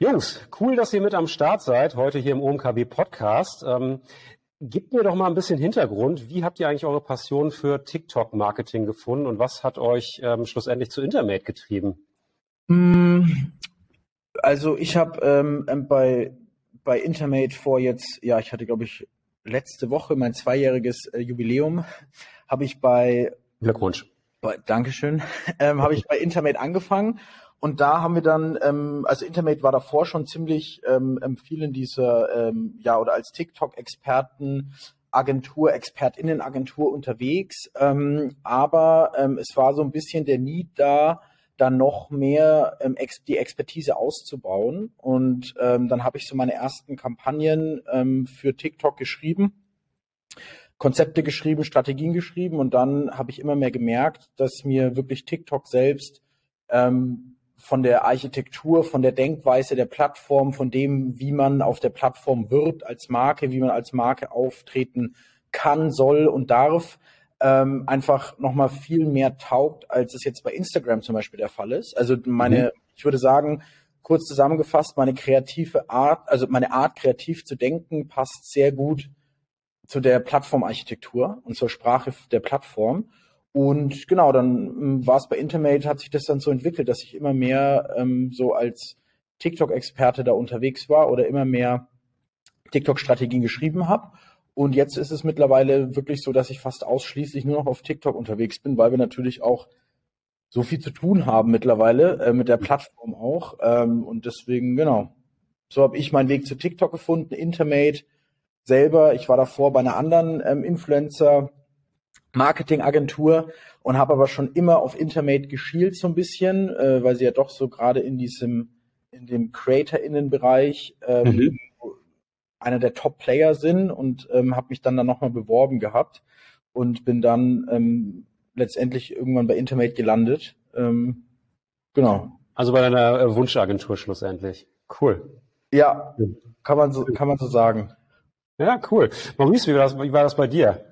Jungs, cool, dass ihr mit am Start seid, heute hier im OMKB Podcast. Ähm, gebt mir doch mal ein bisschen Hintergrund. Wie habt ihr eigentlich eure Passion für TikTok-Marketing gefunden und was hat euch ähm, schlussendlich zu Intermate getrieben? Hm, also ich habe ähm, ähm, bei, bei Intermate vor jetzt, ja, ich hatte glaube ich letzte Woche mein zweijähriges äh, Jubiläum, habe ich bei Glückwunsch. Bei, Dankeschön, ähm, habe ich bei Intermate angefangen und da haben wir dann, ähm, also Intermate war davor schon ziemlich ähm, ähm, viel in dieser, ähm, ja, oder als TikTok-Experten, Agentur, ExpertInnenagentur unterwegs. Ähm, aber ähm, es war so ein bisschen der Need da, dann noch mehr ähm, ex die Expertise auszubauen. Und ähm, dann habe ich so meine ersten Kampagnen ähm, für TikTok geschrieben. Konzepte geschrieben, Strategien geschrieben und dann habe ich immer mehr gemerkt, dass mir wirklich TikTok selbst ähm, von der Architektur, von der Denkweise der Plattform, von dem, wie man auf der Plattform wird als Marke, wie man als Marke auftreten kann, soll und darf, ähm, einfach nochmal viel mehr taugt, als es jetzt bei Instagram zum Beispiel der Fall ist. Also meine, mhm. ich würde sagen, kurz zusammengefasst, meine kreative Art, also meine Art, kreativ zu denken, passt sehr gut zu der Plattformarchitektur und zur Sprache der Plattform. Und genau, dann ähm, war es bei Intermate, hat sich das dann so entwickelt, dass ich immer mehr ähm, so als TikTok-Experte da unterwegs war oder immer mehr TikTok-Strategien geschrieben habe. Und jetzt ist es mittlerweile wirklich so, dass ich fast ausschließlich nur noch auf TikTok unterwegs bin, weil wir natürlich auch so viel zu tun haben mittlerweile, äh, mit der Plattform auch. Ähm, und deswegen, genau, so habe ich meinen Weg zu TikTok gefunden, Intermate selber. Ich war davor bei einer anderen ähm, Influencer- Marketingagentur und habe aber schon immer auf Intermate geschielt so ein bisschen, äh, weil sie ja doch so gerade in diesem in dem Creator-Innen-Bereich ähm, mhm. einer der Top-Player sind und ähm, habe mich dann dann nochmal beworben gehabt und bin dann ähm, letztendlich irgendwann bei Intermate gelandet. Ähm, genau. Also bei deiner äh, Wunschagentur schlussendlich. Cool. Ja, kann man so, kann man so sagen. Ja, cool. Maurice, wie war das, wie war das bei dir?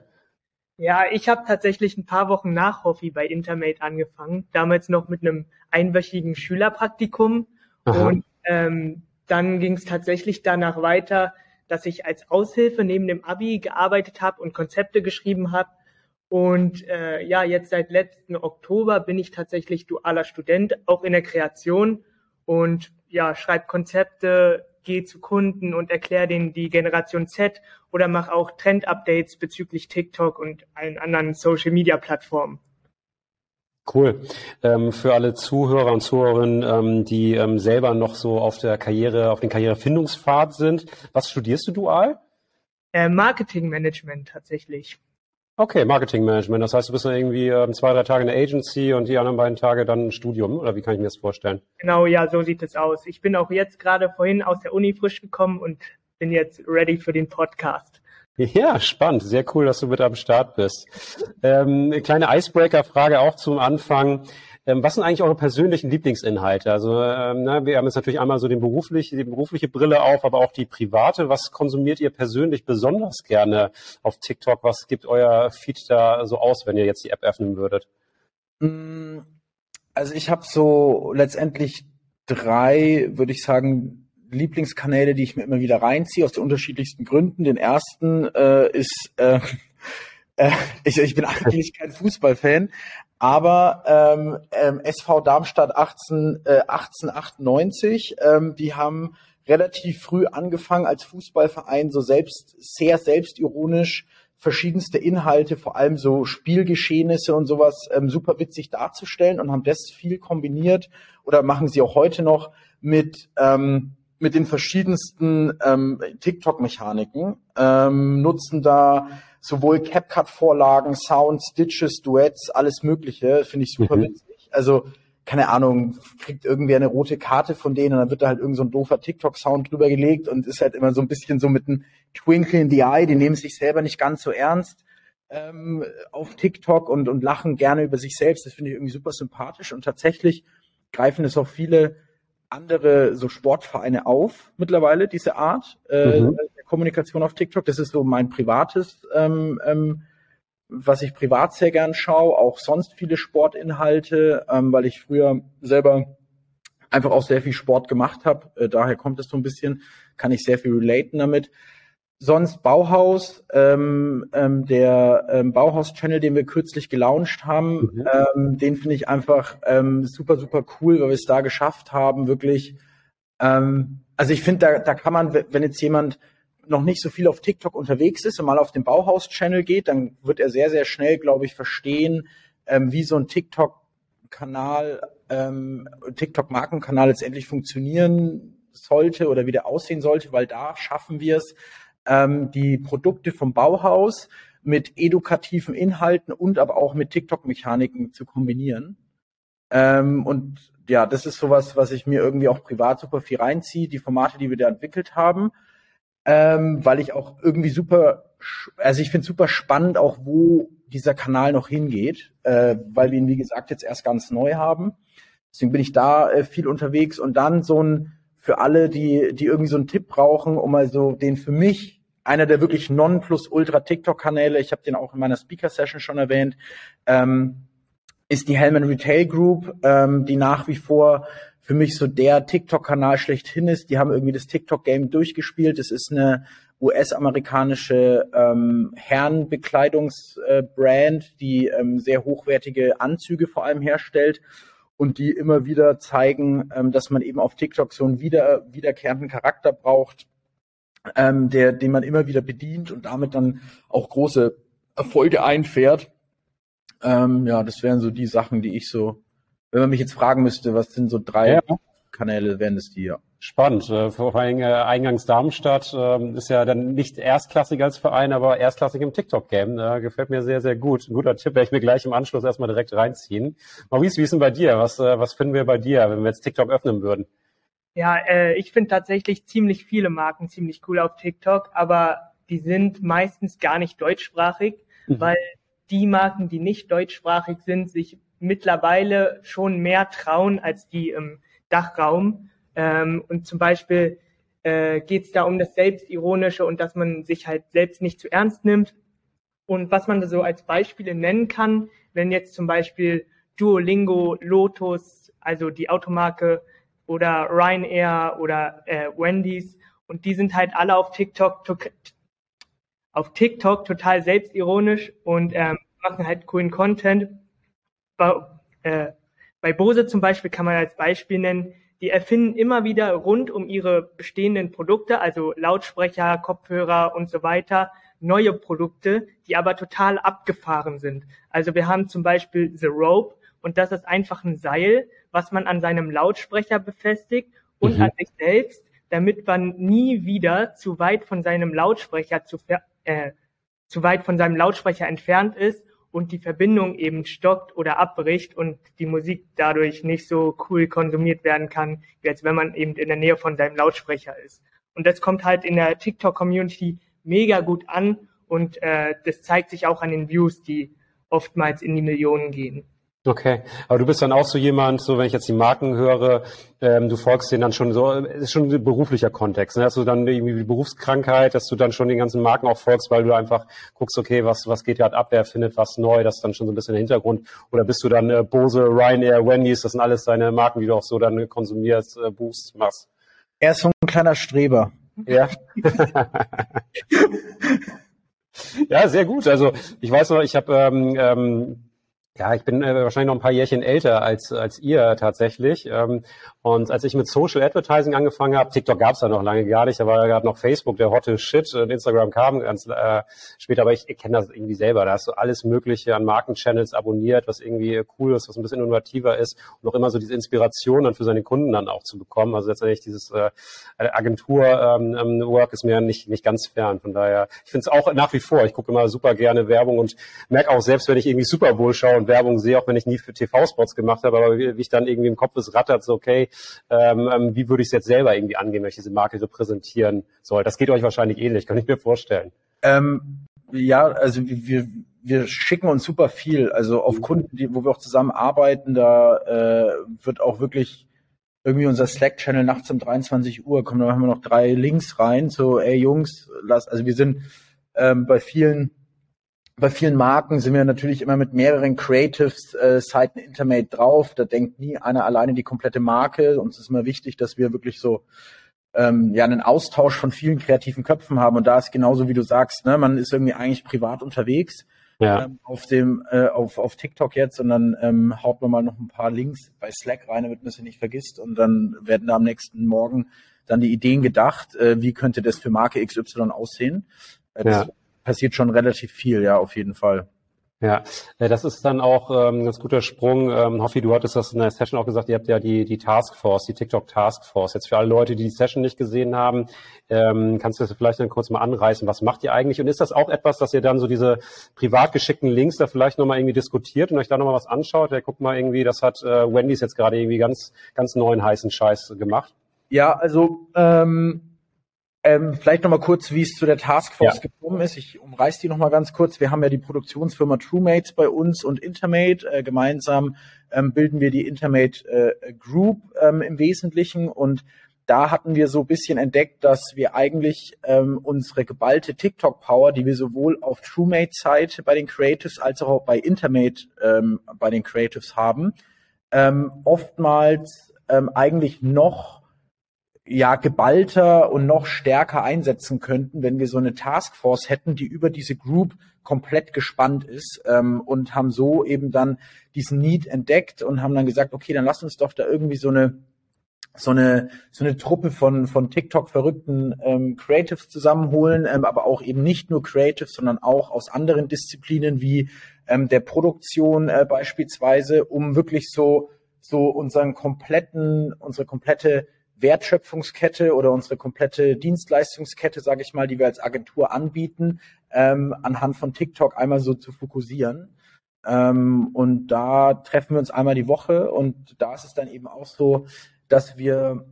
Ja, ich habe tatsächlich ein paar Wochen nach Hoffi bei Intermate angefangen, damals noch mit einem einwöchigen Schülerpraktikum. Aha. Und ähm, dann ging es tatsächlich danach weiter, dass ich als Aushilfe neben dem Abi gearbeitet habe und Konzepte geschrieben habe. Und äh, ja, jetzt seit letzten Oktober bin ich tatsächlich dualer Student, auch in der Kreation und ja, schreibe Konzepte, gehe zu Kunden und erkläre denen die Generation Z oder mache auch Trend-Updates bezüglich TikTok und allen anderen Social-Media-Plattformen. Cool. Ähm, für alle Zuhörer und Zuhörerinnen, ähm, die ähm, selber noch so auf der Karriere, auf den Karrierefindungspfad sind, was studierst du dual? Äh, Marketingmanagement tatsächlich. Okay, Marketingmanagement. Das heißt, du bist dann irgendwie ähm, zwei, drei Tage in der Agency und die anderen beiden Tage dann ein Studium, oder wie kann ich mir das vorstellen? Genau, ja, so sieht es aus. Ich bin auch jetzt gerade vorhin aus der Uni frisch gekommen und bin jetzt ready für den Podcast. Ja, spannend. Sehr cool, dass du mit am Start bist. Ähm, eine kleine Icebreaker-Frage auch zum Anfang. Ähm, was sind eigentlich eure persönlichen Lieblingsinhalte? Also ähm, na, wir haben jetzt natürlich einmal so den berufliche, die berufliche Brille auf, aber auch die private. Was konsumiert ihr persönlich besonders gerne auf TikTok? Was gibt euer Feed da so aus, wenn ihr jetzt die App öffnen würdet? Mm, also ich habe so letztendlich drei, würde ich sagen, Lieblingskanäle, die ich mir immer wieder reinziehe, aus den unterschiedlichsten Gründen. Den ersten äh, ist, äh, äh, ich, ich bin eigentlich kein Fußballfan, aber ähm, ähm, SV Darmstadt 18, äh, 1898, ähm, die haben relativ früh angefangen als Fußballverein so selbst sehr selbstironisch verschiedenste Inhalte, vor allem so Spielgeschehnisse und sowas ähm, super witzig darzustellen und haben das viel kombiniert oder machen sie auch heute noch mit ähm, mit den verschiedensten ähm, TikTok-Mechaniken, ähm, nutzen da sowohl CapCut-Vorlagen, Sounds, Stitches, Duets, alles Mögliche. Finde ich super mhm. witzig. Also keine Ahnung, kriegt irgendwer eine rote Karte von denen und dann wird da halt irgend so ein doofer TikTok-Sound drüber gelegt und ist halt immer so ein bisschen so mit einem Twinkle in the Eye, die nehmen sich selber nicht ganz so ernst ähm, auf TikTok und, und lachen gerne über sich selbst. Das finde ich irgendwie super sympathisch und tatsächlich greifen es auch viele andere so Sportvereine auf mittlerweile, diese Art äh, mhm. Kommunikation auf TikTok. Das ist so mein privates ähm, ähm, was ich privat sehr gern schaue, auch sonst viele Sportinhalte, ähm, weil ich früher selber einfach auch sehr viel Sport gemacht habe. Äh, daher kommt es so ein bisschen, kann ich sehr viel relaten damit. Sonst Bauhaus, ähm, ähm, der ähm, Bauhaus-Channel, den wir kürzlich gelauncht haben, mhm. ähm, den finde ich einfach ähm, super, super cool, weil wir es da geschafft haben, wirklich. Ähm, also ich finde, da, da kann man, wenn jetzt jemand noch nicht so viel auf TikTok unterwegs ist und mal auf den Bauhaus-Channel geht, dann wird er sehr, sehr schnell, glaube ich, verstehen, ähm, wie so ein TikTok-Kanal, ähm, TikTok-Markenkanal letztendlich funktionieren sollte oder wie der aussehen sollte, weil da schaffen wir es, ähm, die Produkte vom Bauhaus mit edukativen Inhalten und aber auch mit TikTok-Mechaniken zu kombinieren. Ähm, und ja, das ist sowas, was ich mir irgendwie auch privat super viel reinziehe, die Formate, die wir da entwickelt haben ähm, weil ich auch irgendwie super, also ich finde super spannend auch, wo dieser Kanal noch hingeht, äh, weil wir ihn, wie gesagt, jetzt erst ganz neu haben. Deswegen bin ich da äh, viel unterwegs und dann so ein, für alle, die, die irgendwie so einen Tipp brauchen, um also den für mich einer der wirklich non-plus-ultra-TikTok-Kanäle, ich habe den auch in meiner Speaker-Session schon erwähnt, ähm, ist die Hellman Retail Group, ähm, die nach wie vor für mich so der TikTok-Kanal schlechthin ist. Die haben irgendwie das TikTok-Game durchgespielt. Es ist eine US-amerikanische ähm, Herrenbekleidungsbrand, äh, die ähm, sehr hochwertige Anzüge vor allem herstellt und die immer wieder zeigen, ähm, dass man eben auf TikTok so einen wieder, wiederkehrenden Charakter braucht, ähm, der, den man immer wieder bedient und damit dann auch große Erfolge einfährt. Ähm, ja, das wären so die Sachen, die ich so wenn man mich jetzt fragen müsste, was sind so drei ja. Kanäle, wären es die, ja. Spannend. Äh, vor allem äh, Eingangs Darmstadt äh, ist ja dann nicht erstklassig als Verein, aber erstklassig im TikTok-Game. Äh, gefällt mir sehr, sehr gut. Ein guter Tipp, werde ich mir gleich im Anschluss erstmal direkt reinziehen. Maurice, wie ist denn bei dir? Was, äh, was finden wir bei dir, wenn wir jetzt TikTok öffnen würden? Ja, äh, ich finde tatsächlich ziemlich viele Marken ziemlich cool auf TikTok, aber die sind meistens gar nicht deutschsprachig, mhm. weil die Marken, die nicht deutschsprachig sind, sich mittlerweile schon mehr trauen als die im Dachraum. Ähm, und zum Beispiel äh, geht es da um das Selbstironische und dass man sich halt selbst nicht zu ernst nimmt. Und was man da so als Beispiele nennen kann, wenn jetzt zum Beispiel Duolingo, Lotus, also die Automarke oder Ryanair oder äh, Wendy's und die sind halt alle auf TikTok auf TikTok total selbstironisch und ähm, machen halt coolen Content bei, äh, bei Bose zum Beispiel kann man als Beispiel nennen, die erfinden immer wieder rund um ihre bestehenden Produkte, also Lautsprecher, Kopfhörer und so weiter, neue Produkte, die aber total abgefahren sind. Also wir haben zum Beispiel The Rope und das ist einfach ein Seil, was man an seinem Lautsprecher befestigt und mhm. an sich selbst, damit man nie wieder zu weit von seinem Lautsprecher zu, äh, zu weit von seinem Lautsprecher entfernt ist und die Verbindung eben stockt oder abbricht und die Musik dadurch nicht so cool konsumiert werden kann, wie als wenn man eben in der Nähe von seinem Lautsprecher ist. Und das kommt halt in der TikTok-Community mega gut an und äh, das zeigt sich auch an den Views, die oftmals in die Millionen gehen. Okay, aber du bist dann auch so jemand, so wenn ich jetzt die Marken höre, ähm, du folgst denen dann schon so, ist schon ein beruflicher Kontext, ne? Hast du dann irgendwie die Berufskrankheit, dass du dann schon den ganzen Marken auch folgst, weil du einfach guckst, okay, was, was geht gerade ab, wer findet was neu, das ist dann schon so ein bisschen der Hintergrund. Oder bist du dann äh, Bose, Ryanair, Wendy's, das sind alles deine Marken, die du auch so dann konsumierst, äh, buchst, machst? Er ist so ein kleiner Streber. Ja. ja, sehr gut. Also ich weiß noch, ich habe ähm, ähm, ja, ich bin äh, wahrscheinlich noch ein paar Jährchen älter als, als ihr tatsächlich. Ähm, und als ich mit Social Advertising angefangen habe, TikTok gab es ja noch lange gar nicht, da war ja gerade noch Facebook, der hotte Shit und Instagram kam ganz äh, später, aber ich, ich kenne das irgendwie selber. Da hast du alles Mögliche an Markenchannels abonniert, was irgendwie cool ist, was ein bisschen innovativer ist und auch immer so diese Inspiration dann für seine Kunden dann auch zu bekommen. Also letztendlich dieses äh, Agentur-Work ähm, ist mir nicht, nicht ganz fern. Von daher, ich finde es auch nach wie vor, ich gucke immer super gerne Werbung und merke auch selbst, wenn ich irgendwie Super Bowl schaue und Werbung sehe, auch wenn ich nie für TV-Spots gemacht habe, aber wie, wie, ich dann irgendwie im Kopf es rattert, so okay, ähm, ähm wie würde ich es jetzt selber irgendwie angehen, wenn ich diese Marke repräsentieren soll? Das geht euch wahrscheinlich ähnlich, kann ich mir vorstellen. Ähm, ja, also wir, wir schicken uns super viel. Also auf mhm. Kunden, die, wo wir auch zusammen arbeiten, da äh, wird auch wirklich irgendwie unser Slack-Channel nachts um 23 Uhr kommen, da machen wir noch drei Links rein, so, ey Jungs, lass, also wir sind ähm, bei vielen bei vielen Marken sind wir natürlich immer mit mehreren Creatives äh, Seiten Intermate drauf. Da denkt nie einer alleine die komplette Marke. Uns ist immer wichtig, dass wir wirklich so ähm, ja einen Austausch von vielen kreativen Köpfen haben. Und da ist genauso wie du sagst, ne, man ist irgendwie eigentlich privat unterwegs ja. ähm, auf dem äh, auf, auf TikTok jetzt und dann ähm, haut man mal noch ein paar Links bei Slack rein, damit man sie nicht vergisst. Und dann werden da am nächsten Morgen dann die Ideen gedacht, äh, wie könnte das für Marke XY aussehen. Das ja passiert schon relativ viel, ja, auf jeden Fall. Ja, äh, das ist dann auch ähm, ein ganz guter Sprung. Ähm, Hoffi, du hattest das in der Session auch gesagt, ihr habt ja die, die Taskforce, die TikTok Taskforce. Jetzt für alle Leute, die die Session nicht gesehen haben, ähm, kannst du das vielleicht dann kurz mal anreißen. Was macht ihr eigentlich? Und ist das auch etwas, dass ihr dann so diese privat geschickten Links da vielleicht nochmal irgendwie diskutiert und euch da nochmal was anschaut? Ja, guck mal irgendwie, das hat äh, Wendy's jetzt gerade irgendwie ganz, ganz neuen heißen Scheiß gemacht. Ja, also ähm ähm, vielleicht nochmal kurz, wie es zu der Taskforce ja. gekommen ist. Ich umreiß die nochmal ganz kurz. Wir haben ja die Produktionsfirma TrueMates bei uns und Intermate. Äh, gemeinsam ähm, bilden wir die Intermate äh, Group ähm, im Wesentlichen und da hatten wir so ein bisschen entdeckt, dass wir eigentlich ähm, unsere geballte TikTok-Power, die wir sowohl auf TrueMate-Seite bei den Creatives als auch bei Intermate ähm, bei den Creatives haben, ähm, oftmals ähm, eigentlich noch ja geballter und noch stärker einsetzen könnten, wenn wir so eine Taskforce hätten, die über diese Group komplett gespannt ist ähm, und haben so eben dann diesen Need entdeckt und haben dann gesagt, okay, dann lass uns doch da irgendwie so eine so eine so eine Truppe von von TikTok verrückten ähm, Creatives zusammenholen, ähm, aber auch eben nicht nur Creatives, sondern auch aus anderen Disziplinen wie ähm, der Produktion äh, beispielsweise, um wirklich so so unseren kompletten unsere komplette Wertschöpfungskette oder unsere komplette Dienstleistungskette, sage ich mal, die wir als Agentur anbieten, ähm, anhand von TikTok einmal so zu fokussieren. Ähm, und da treffen wir uns einmal die Woche und da ist es dann eben auch so, dass wir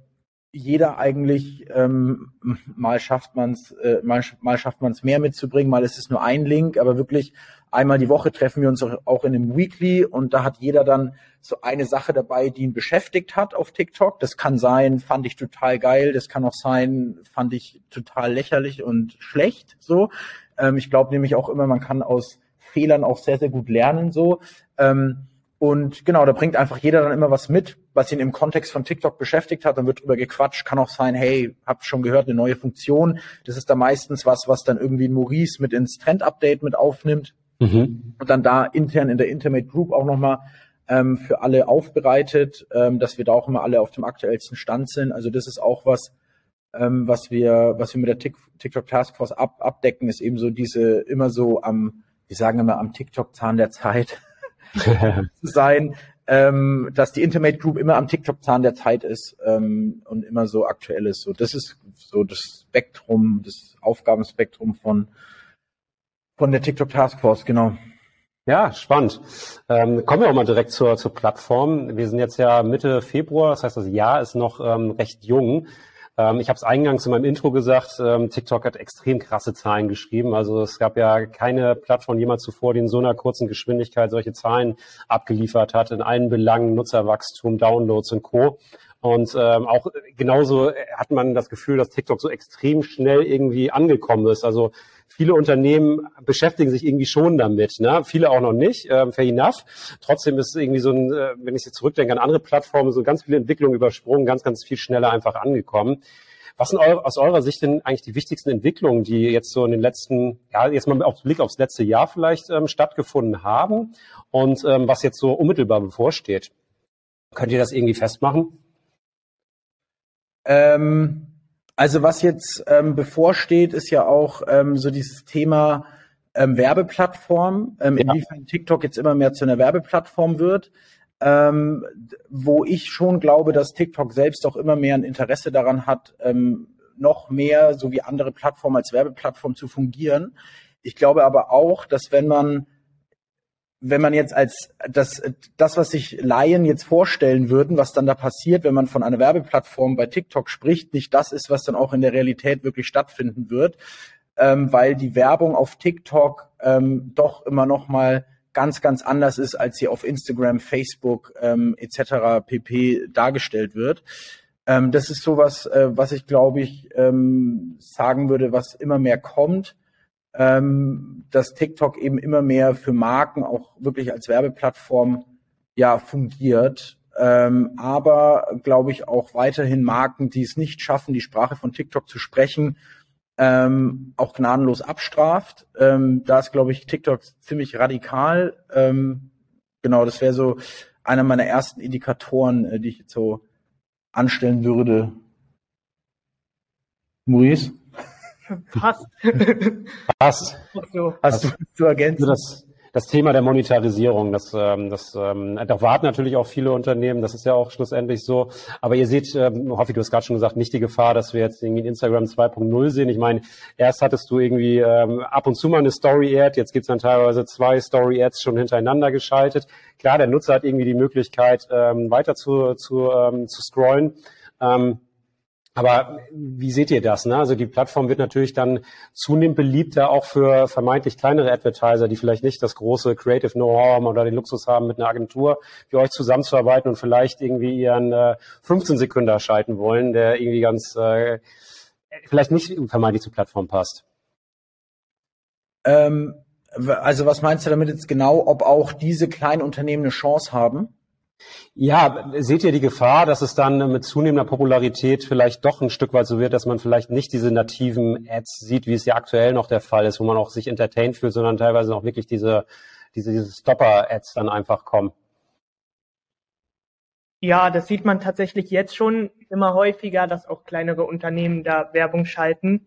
jeder eigentlich ähm, mal schafft man es, äh, mal, mal schafft man es mehr mitzubringen, mal ist es nur ein Link, aber wirklich einmal die Woche treffen wir uns auch in einem Weekly und da hat jeder dann so eine Sache dabei, die ihn beschäftigt hat auf TikTok. Das kann sein, fand ich total geil, das kann auch sein, fand ich total lächerlich und schlecht. So, ähm, ich glaube nämlich auch immer, man kann aus Fehlern auch sehr sehr gut lernen. So. Ähm, und genau, da bringt einfach jeder dann immer was mit, was ihn im Kontext von TikTok beschäftigt hat. Dann wird drüber gequatscht. Kann auch sein, hey, habt schon gehört, eine neue Funktion. Das ist da meistens was, was dann irgendwie Maurice mit ins Trend-Update mit aufnimmt. Mhm. Und dann da intern in der Intimate Group auch nochmal ähm, für alle aufbereitet, ähm, dass wir da auch immer alle auf dem aktuellsten Stand sind. Also das ist auch was, ähm, was wir, was wir mit der TikTok Taskforce ab, abdecken, ist eben so diese immer so am, wir sagen immer am TikTok-Zahn der Zeit zu sein, ähm, dass die Intimate Group immer am TikTok-Zahn der Zeit ist ähm, und immer so aktuell ist. So, das ist so das Spektrum, das Aufgabenspektrum von von der TikTok Taskforce, genau. Ja, spannend. Ähm, kommen wir auch mal direkt zur, zur Plattform. Wir sind jetzt ja Mitte Februar, das heißt, das Jahr ist noch ähm, recht jung. Ähm, ich habe es eingangs in meinem Intro gesagt, ähm, TikTok hat extrem krasse Zahlen geschrieben. Also es gab ja keine Plattform jemals zuvor, die in so einer kurzen Geschwindigkeit solche Zahlen abgeliefert hat, in allen Belangen, Nutzerwachstum, Downloads und Co. Und ähm, auch genauso hat man das Gefühl, dass TikTok so extrem schnell irgendwie angekommen ist. Also viele Unternehmen beschäftigen sich irgendwie schon damit, ne? viele auch noch nicht, äh, fair enough. Trotzdem ist es irgendwie so ein, äh, wenn ich jetzt zurückdenke an andere Plattformen, so ganz viele Entwicklungen übersprungen, ganz, ganz viel schneller einfach angekommen. Was sind eu aus eurer Sicht denn eigentlich die wichtigsten Entwicklungen, die jetzt so in den letzten, ja, jetzt mal auf Blick aufs letzte Jahr vielleicht ähm, stattgefunden haben und ähm, was jetzt so unmittelbar bevorsteht? Könnt ihr das irgendwie festmachen? Ähm, also was jetzt ähm, bevorsteht, ist ja auch ähm, so dieses Thema ähm, Werbeplattform, ähm, ja. inwiefern TikTok jetzt immer mehr zu einer Werbeplattform wird. Ähm, wo ich schon glaube, dass TikTok selbst auch immer mehr ein Interesse daran hat, ähm, noch mehr, so wie andere Plattformen als Werbeplattform zu fungieren. Ich glaube aber auch, dass wenn man wenn man jetzt als das, das, was sich Laien jetzt vorstellen würden, was dann da passiert, wenn man von einer Werbeplattform bei TikTok spricht, nicht das ist, was dann auch in der Realität wirklich stattfinden wird, ähm, weil die Werbung auf TikTok ähm, doch immer noch mal ganz, ganz anders ist, als sie auf Instagram, Facebook ähm, etc. pp. dargestellt wird. Ähm, das ist sowas, äh, was ich glaube ich ähm, sagen würde, was immer mehr kommt ähm, dass TikTok eben immer mehr für Marken auch wirklich als Werbeplattform ja fungiert. Ähm, aber glaube ich auch weiterhin Marken, die es nicht schaffen, die Sprache von TikTok zu sprechen, ähm, auch gnadenlos abstraft. Ähm, da ist, glaube ich, TikTok ziemlich radikal. Ähm, genau, das wäre so einer meiner ersten Indikatoren, äh, die ich jetzt so anstellen würde. Maurice? Passt. Passt. So. Hast du zu ergänzen? Also das, das Thema der Monetarisierung, das, ähm, das ähm, da warten natürlich auch viele Unternehmen, das ist ja auch schlussendlich so. Aber ihr seht, ähm, Hoffi, du hast gerade schon gesagt, nicht die Gefahr, dass wir jetzt irgendwie Instagram 2.0 sehen. Ich meine, erst hattest du irgendwie ähm, ab und zu mal eine Story-Ad, jetzt gibt's dann teilweise zwei Story-Ads schon hintereinander geschaltet. Klar, der Nutzer hat irgendwie die Möglichkeit, ähm, weiter zu, zu, ähm, zu scrollen. Ähm, aber wie seht ihr das? Ne? Also die Plattform wird natürlich dann zunehmend beliebter auch für vermeintlich kleinere Advertiser, die vielleicht nicht das große Creative Know-how haben oder den Luxus haben, mit einer Agentur wie euch zusammenzuarbeiten und vielleicht irgendwie ihren äh, 15 Sekunden schalten wollen, der irgendwie ganz äh, vielleicht nicht vermeintlich zur Plattform passt. Ähm, also was meinst du damit jetzt genau, ob auch diese kleinen Unternehmen eine Chance haben? Ja, seht ihr die Gefahr, dass es dann mit zunehmender Popularität vielleicht doch ein Stück weit so wird, dass man vielleicht nicht diese nativen Ads sieht, wie es ja aktuell noch der Fall ist, wo man auch sich entertained fühlt, sondern teilweise auch wirklich diese, diese, diese Stopper-Ads dann einfach kommen? Ja, das sieht man tatsächlich jetzt schon immer häufiger, dass auch kleinere Unternehmen da Werbung schalten.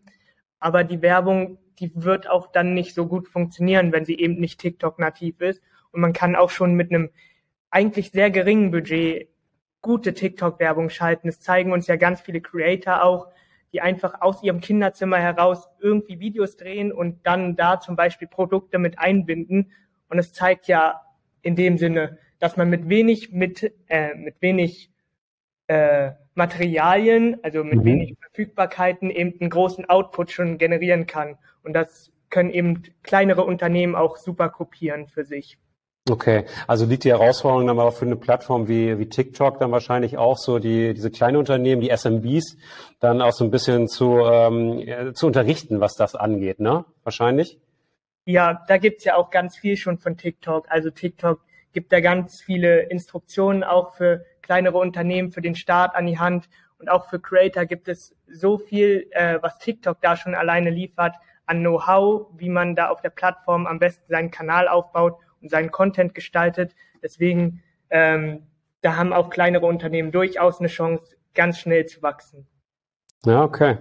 Aber die Werbung, die wird auch dann nicht so gut funktionieren, wenn sie eben nicht TikTok nativ ist. Und man kann auch schon mit einem eigentlich sehr geringen Budget gute TikTok-Werbung schalten. Es zeigen uns ja ganz viele Creator auch, die einfach aus ihrem Kinderzimmer heraus irgendwie Videos drehen und dann da zum Beispiel Produkte mit einbinden. Und es zeigt ja in dem Sinne, dass man mit wenig, mit, äh, mit wenig äh, Materialien, also mit mhm. wenig Verfügbarkeiten eben einen großen Output schon generieren kann. Und das können eben kleinere Unternehmen auch super kopieren für sich. Okay, also liegt die Herausforderung dann aber für eine Plattform wie, wie TikTok dann wahrscheinlich auch so, die, diese kleinen Unternehmen, die SMBs, dann auch so ein bisschen zu, ähm, zu unterrichten, was das angeht, ne? Wahrscheinlich? Ja, da gibt's ja auch ganz viel schon von TikTok. Also TikTok gibt da ganz viele Instruktionen auch für kleinere Unternehmen, für den Start an die Hand und auch für Creator gibt es so viel, äh, was TikTok da schon alleine liefert an Know-how, wie man da auf der Plattform am besten seinen Kanal aufbaut seinen Content gestaltet. Deswegen, ähm, da haben auch kleinere Unternehmen durchaus eine Chance, ganz schnell zu wachsen. Ja, okay.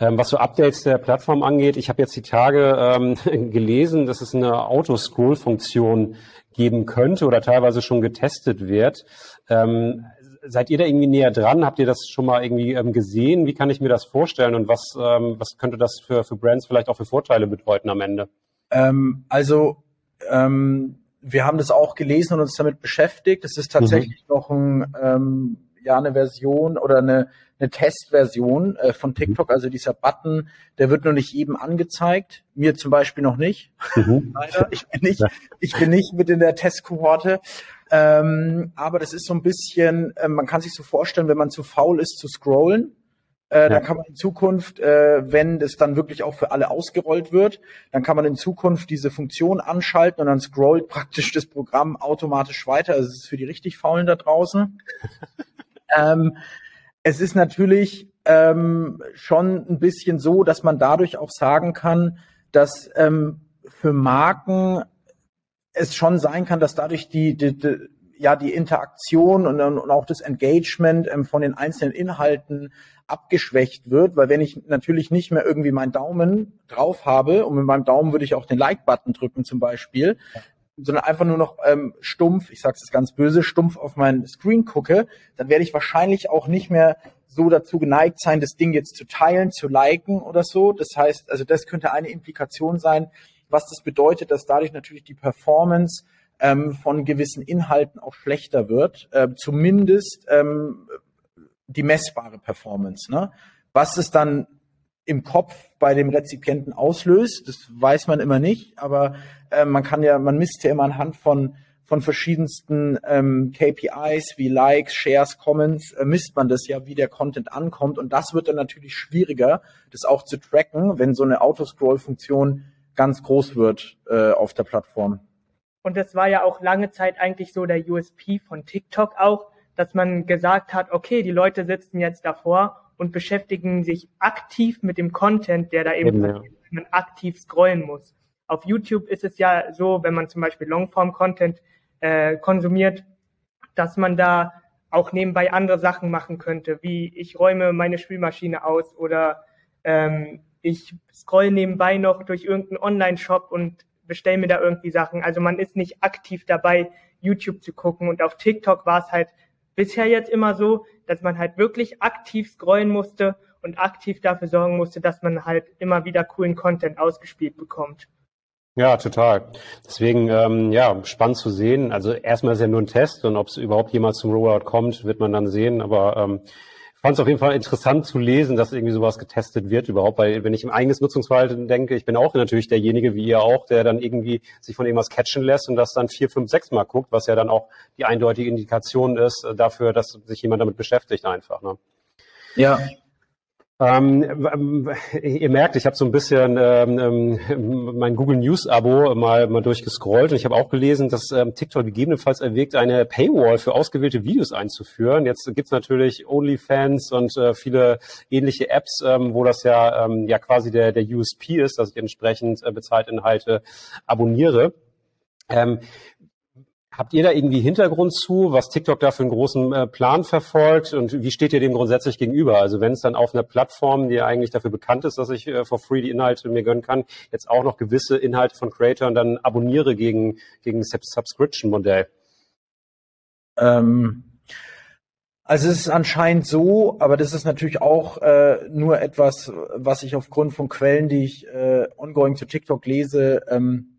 Ähm, was so Updates der Plattform angeht, ich habe jetzt die Tage ähm, gelesen, dass es eine Autoscroll-Funktion geben könnte oder teilweise schon getestet wird. Ähm, seid ihr da irgendwie näher dran? Habt ihr das schon mal irgendwie ähm, gesehen? Wie kann ich mir das vorstellen und was, ähm, was könnte das für, für Brands vielleicht auch für Vorteile bedeuten am Ende? Ähm, also ähm, wir haben das auch gelesen und uns damit beschäftigt. Es ist tatsächlich mhm. noch ein, ähm, ja, eine Version oder eine, eine Testversion äh, von TikTok. Also dieser Button, der wird nur nicht jedem angezeigt. Mir zum Beispiel noch nicht. Mhm. Leider. Ich bin nicht, ich bin nicht mit in der Testkohorte. Ähm, aber das ist so ein bisschen, äh, man kann sich so vorstellen, wenn man zu faul ist zu scrollen, äh, ja. Dann kann man in Zukunft, äh, wenn das dann wirklich auch für alle ausgerollt wird, dann kann man in Zukunft diese Funktion anschalten und dann scrollt praktisch das Programm automatisch weiter. Also es ist für die richtig Faulen da draußen. ähm, es ist natürlich ähm, schon ein bisschen so, dass man dadurch auch sagen kann, dass ähm, für Marken es schon sein kann, dass dadurch die, die, die ja die Interaktion und, und auch das Engagement ähm, von den einzelnen Inhalten abgeschwächt wird, weil wenn ich natürlich nicht mehr irgendwie meinen Daumen drauf habe und mit meinem Daumen würde ich auch den Like-Button drücken zum Beispiel, sondern einfach nur noch ähm, stumpf, ich sage es ganz böse, stumpf auf meinen Screen gucke, dann werde ich wahrscheinlich auch nicht mehr so dazu geneigt sein, das Ding jetzt zu teilen, zu liken oder so. Das heißt, also das könnte eine Implikation sein, was das bedeutet, dass dadurch natürlich die Performance ähm, von gewissen Inhalten auch schlechter wird. Äh, zumindest ähm, die messbare Performance. Ne? Was es dann im Kopf bei dem Rezipienten auslöst, das weiß man immer nicht, aber äh, man kann ja, man misst ja immer anhand von von verschiedensten ähm, KPIs wie Likes, Shares, Comments, äh, misst man das ja, wie der Content ankommt. Und das wird dann natürlich schwieriger, das auch zu tracken, wenn so eine Autoscroll-Funktion ganz groß wird äh, auf der Plattform. Und das war ja auch lange Zeit eigentlich so der USP von TikTok auch, dass man gesagt hat, okay, die Leute sitzen jetzt davor und beschäftigen sich aktiv mit dem Content, der da eben, ja. man aktiv scrollen muss. Auf YouTube ist es ja so, wenn man zum Beispiel Longform-Content äh, konsumiert, dass man da auch nebenbei andere Sachen machen könnte, wie ich räume meine Spülmaschine aus oder ähm, ich scroll nebenbei noch durch irgendeinen Online-Shop und bestelle mir da irgendwie Sachen. Also man ist nicht aktiv dabei, YouTube zu gucken. Und auf TikTok war es halt bisher jetzt immer so, dass man halt wirklich aktiv scrollen musste und aktiv dafür sorgen musste, dass man halt immer wieder coolen Content ausgespielt bekommt. Ja, total. Deswegen, ähm, ja, spannend zu sehen. Also erstmal ist ja nur ein Test und ob es überhaupt jemals zum Rollout kommt, wird man dann sehen. Aber ähm, fand es auf jeden Fall interessant zu lesen, dass irgendwie sowas getestet wird überhaupt, weil wenn ich im eigenes Nutzungsverhalten denke, ich bin auch natürlich derjenige, wie ihr auch, der dann irgendwie sich von irgendwas catchen lässt und das dann vier, fünf, sechs Mal guckt, was ja dann auch die eindeutige Indikation ist dafür, dass sich jemand damit beschäftigt einfach. Ne? Ja, ähm, ihr merkt, ich habe so ein bisschen ähm, ähm, mein Google News Abo mal, mal durchgescrollt und ich habe auch gelesen, dass ähm, TikTok gegebenenfalls erwägt, eine Paywall für ausgewählte Videos einzuführen. Jetzt gibt's natürlich OnlyFans und äh, viele ähnliche Apps, ähm, wo das ja, ähm, ja quasi der, der USP ist, dass ich entsprechend äh, bezahlte Inhalte abonniere. Ähm, Habt ihr da irgendwie Hintergrund zu, was TikTok da für einen großen äh, Plan verfolgt und wie steht ihr dem grundsätzlich gegenüber? Also wenn es dann auf einer Plattform, die eigentlich dafür bekannt ist, dass ich äh, for free die Inhalte mir gönnen kann, jetzt auch noch gewisse Inhalte von Creatoren dann abonniere gegen, gegen Subscription-Modell? Ähm, also es ist anscheinend so, aber das ist natürlich auch äh, nur etwas, was ich aufgrund von Quellen, die ich äh, ongoing zu TikTok lese, ähm,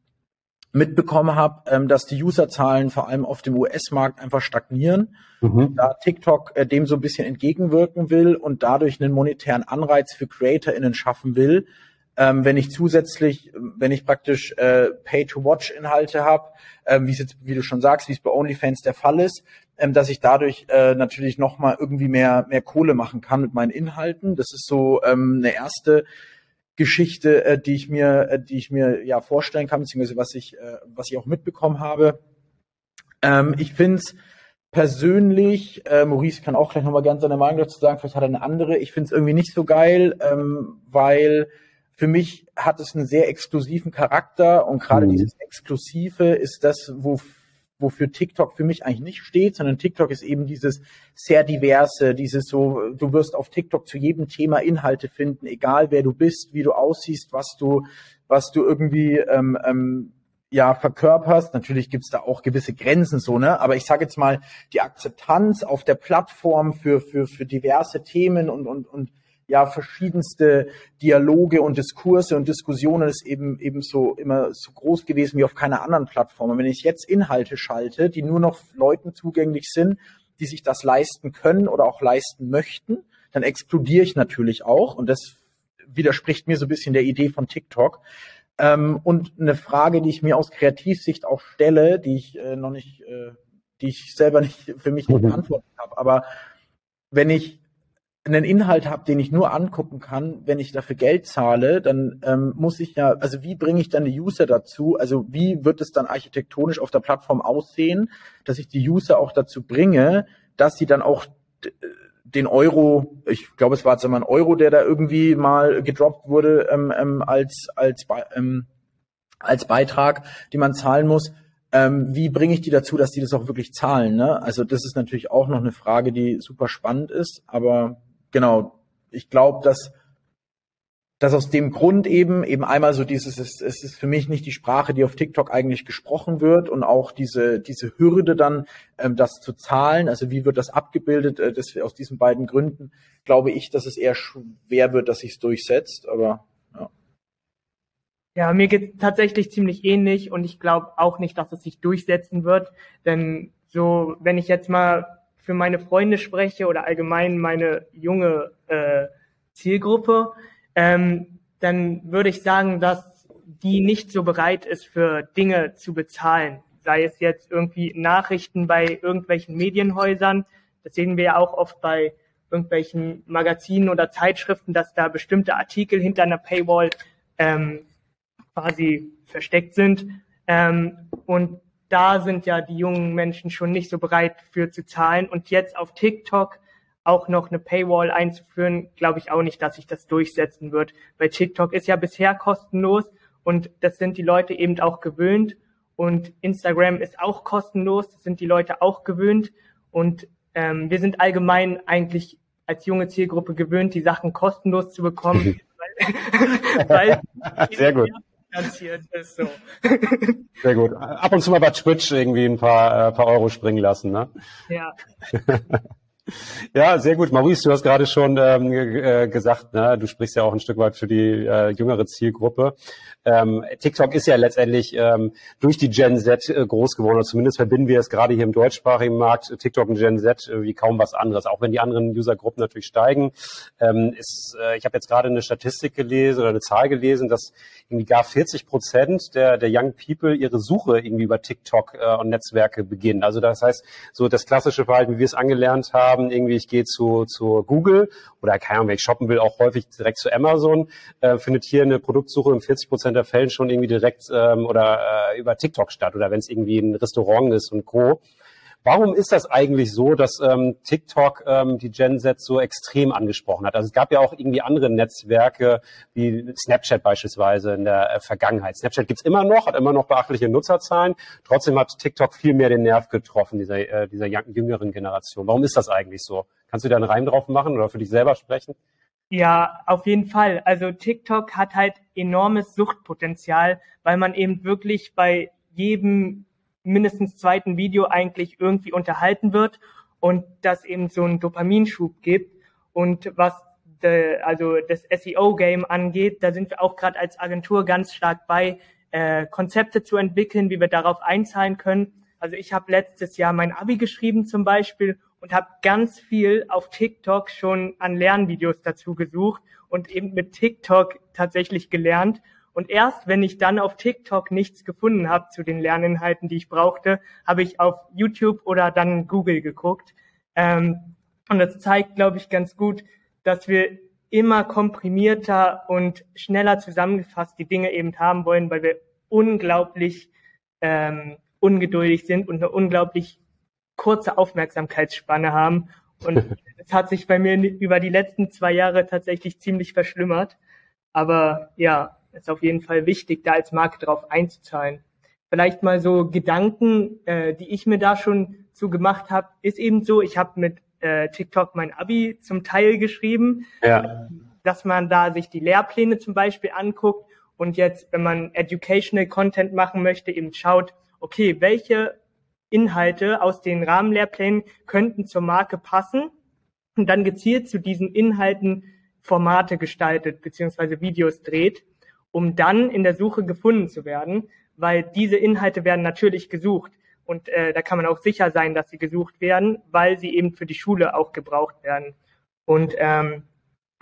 mitbekommen habe, ähm, dass die Userzahlen vor allem auf dem US-Markt einfach stagnieren. Mhm. Da TikTok äh, dem so ein bisschen entgegenwirken will und dadurch einen monetären Anreiz für CreatorInnen schaffen will, ähm, wenn ich zusätzlich, wenn ich praktisch äh, Pay-to-Watch-Inhalte habe, ähm, wie es jetzt, wie du schon sagst, wie es bei OnlyFans der Fall ist, ähm, dass ich dadurch äh, natürlich nochmal irgendwie mehr mehr Kohle machen kann mit meinen Inhalten. Das ist so ähm, eine erste Geschichte, äh, die ich mir, äh, die ich mir ja vorstellen kann, beziehungsweise was ich, äh, was ich auch mitbekommen habe. Ähm, ich finde es persönlich, äh, Maurice kann auch gleich nochmal gerne seine Meinung dazu sagen, vielleicht hat er eine andere. Ich finde es irgendwie nicht so geil, ähm, weil für mich hat es einen sehr exklusiven Charakter und gerade mhm. dieses Exklusive ist das, wo wofür TikTok für mich eigentlich nicht steht, sondern TikTok ist eben dieses sehr diverse, dieses so, du wirst auf TikTok zu jedem Thema Inhalte finden, egal wer du bist, wie du aussiehst, was du, was du irgendwie ähm, ähm, ja verkörperst. Natürlich gibt's da auch gewisse Grenzen so, ne? Aber ich sage jetzt mal, die Akzeptanz auf der Plattform für, für, für diverse Themen und, und, und ja verschiedenste Dialoge und Diskurse und Diskussionen ist eben eben so immer so groß gewesen wie auf keiner anderen Plattform. Und wenn ich jetzt Inhalte schalte, die nur noch Leuten zugänglich sind, die sich das leisten können oder auch leisten möchten, dann explodiere ich natürlich auch und das widerspricht mir so ein bisschen der Idee von TikTok. Ähm, und eine Frage, die ich mir aus Kreativsicht auch stelle, die ich äh, noch nicht, äh, die ich selber nicht für mich nicht mhm. beantwortet habe, aber wenn ich einen Inhalt habe, den ich nur angucken kann, wenn ich dafür Geld zahle, dann ähm, muss ich ja, also wie bringe ich dann die User dazu? Also wie wird es dann architektonisch auf der Plattform aussehen, dass ich die User auch dazu bringe, dass sie dann auch den Euro, ich glaube, es war jetzt einmal ein Euro, der da irgendwie mal gedroppt wurde ähm, ähm, als als ähm, als Beitrag, den man zahlen muss. Ähm, wie bringe ich die dazu, dass die das auch wirklich zahlen? Ne? Also das ist natürlich auch noch eine Frage, die super spannend ist, aber genau, ich glaube, dass dass aus dem Grund eben eben einmal so dieses es, es ist für mich nicht die Sprache, die auf TikTok eigentlich gesprochen wird und auch diese diese Hürde dann ähm, das zu zahlen, also wie wird das abgebildet, äh, das aus diesen beiden Gründen glaube ich, dass es eher schwer wird, dass sich es durchsetzt, aber ja. Ja, mir geht tatsächlich ziemlich ähnlich und ich glaube auch nicht, dass es sich durchsetzen wird. Denn so, wenn ich jetzt mal für meine Freunde spreche oder allgemein meine junge äh, Zielgruppe, ähm, dann würde ich sagen, dass die nicht so bereit ist, für Dinge zu bezahlen. Sei es jetzt irgendwie Nachrichten bei irgendwelchen Medienhäusern. Das sehen wir ja auch oft bei irgendwelchen Magazinen oder Zeitschriften, dass da bestimmte Artikel hinter einer Paywall ähm, quasi versteckt sind. Ähm, und da sind ja die jungen Menschen schon nicht so bereit für zu zahlen. Und jetzt auf TikTok auch noch eine Paywall einzuführen, glaube ich auch nicht, dass sich das durchsetzen wird. Weil TikTok ist ja bisher kostenlos und das sind die Leute eben auch gewöhnt. Und Instagram ist auch kostenlos, das sind die Leute auch gewöhnt. Und ähm, wir sind allgemein eigentlich als junge Zielgruppe gewöhnt, die Sachen kostenlos zu bekommen. weil, weil Sehr gut finanziert ist. So. Sehr gut. Ab und zu mal bei Twitch irgendwie ein paar, äh, paar Euro springen lassen, ne? Ja. Ja, sehr gut. Maurice, du hast gerade schon ähm, äh, gesagt, ne, du sprichst ja auch ein Stück weit für die äh, jüngere Zielgruppe. Ähm, TikTok ist ja letztendlich ähm, durch die Gen Z äh, groß geworden, oder zumindest verbinden wir es gerade hier im deutschsprachigen Markt, TikTok und Gen Z, äh, wie kaum was anderes, auch wenn die anderen Usergruppen natürlich steigen. Ähm, ist, äh, ich habe jetzt gerade eine Statistik gelesen oder eine Zahl gelesen, dass irgendwie gar 40 Prozent der, der Young People ihre Suche irgendwie über TikTok äh, und Netzwerke beginnen. Also das heißt, so das klassische Verhalten, wie wir es angelernt haben, haben, irgendwie ich gehe zu, zu Google oder keine Ahnung, wenn ich shoppen will, auch häufig direkt zu Amazon, äh, findet hier eine Produktsuche in 40 Prozent der Fällen schon irgendwie direkt ähm, oder äh, über TikTok statt oder wenn es irgendwie ein Restaurant ist und Co. Warum ist das eigentlich so, dass ähm, TikTok ähm, die Gen Z so extrem angesprochen hat? Also es gab ja auch irgendwie andere Netzwerke wie Snapchat beispielsweise in der äh, Vergangenheit. Snapchat gibt's immer noch, hat immer noch beachtliche Nutzerzahlen. Trotzdem hat TikTok viel mehr den Nerv getroffen, dieser, äh, dieser jüngeren Generation. Warum ist das eigentlich so? Kannst du da einen Reim drauf machen oder für dich selber sprechen? Ja, auf jeden Fall. Also TikTok hat halt enormes Suchtpotenzial, weil man eben wirklich bei jedem mindestens zweiten Video eigentlich irgendwie unterhalten wird und das eben so einen Dopaminschub gibt. Und was de, also das SEO-Game angeht, da sind wir auch gerade als Agentur ganz stark bei, äh, Konzepte zu entwickeln, wie wir darauf einzahlen können. Also ich habe letztes Jahr mein Abi geschrieben zum Beispiel und habe ganz viel auf TikTok schon an Lernvideos dazu gesucht und eben mit TikTok tatsächlich gelernt. Und erst wenn ich dann auf TikTok nichts gefunden habe zu den Lerninhalten, die ich brauchte, habe ich auf YouTube oder dann Google geguckt. Ähm, und das zeigt, glaube ich, ganz gut, dass wir immer komprimierter und schneller zusammengefasst die Dinge eben haben wollen, weil wir unglaublich ähm, ungeduldig sind und eine unglaublich kurze Aufmerksamkeitsspanne haben. Und es hat sich bei mir über die letzten zwei Jahre tatsächlich ziemlich verschlimmert. Aber ja, ist auf jeden Fall wichtig, da als Marke drauf einzuzahlen. Vielleicht mal so Gedanken, äh, die ich mir da schon zu gemacht habe, ist eben so, ich habe mit äh, TikTok mein Abi zum Teil geschrieben, ja. dass man da sich die Lehrpläne zum Beispiel anguckt und jetzt, wenn man Educational Content machen möchte, eben schaut, okay, welche Inhalte aus den Rahmenlehrplänen könnten zur Marke passen und dann gezielt zu diesen Inhalten Formate gestaltet beziehungsweise Videos dreht um dann in der Suche gefunden zu werden, weil diese Inhalte werden natürlich gesucht. Und äh, da kann man auch sicher sein, dass sie gesucht werden, weil sie eben für die Schule auch gebraucht werden. Und ähm,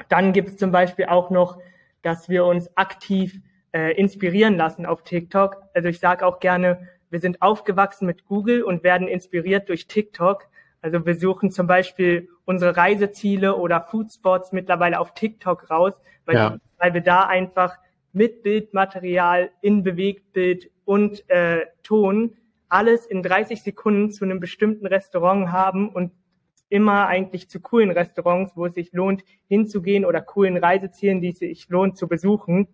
dann gibt es zum Beispiel auch noch, dass wir uns aktiv äh, inspirieren lassen auf TikTok. Also ich sage auch gerne, wir sind aufgewachsen mit Google und werden inspiriert durch TikTok. Also wir suchen zum Beispiel unsere Reiseziele oder Foodspots mittlerweile auf TikTok raus, weil, ja. weil wir da einfach mit Bildmaterial in Bewegtbild und äh, Ton alles in 30 Sekunden zu einem bestimmten Restaurant haben und immer eigentlich zu coolen Restaurants, wo es sich lohnt, hinzugehen oder coolen Reisezielen, die es sich lohnt zu besuchen.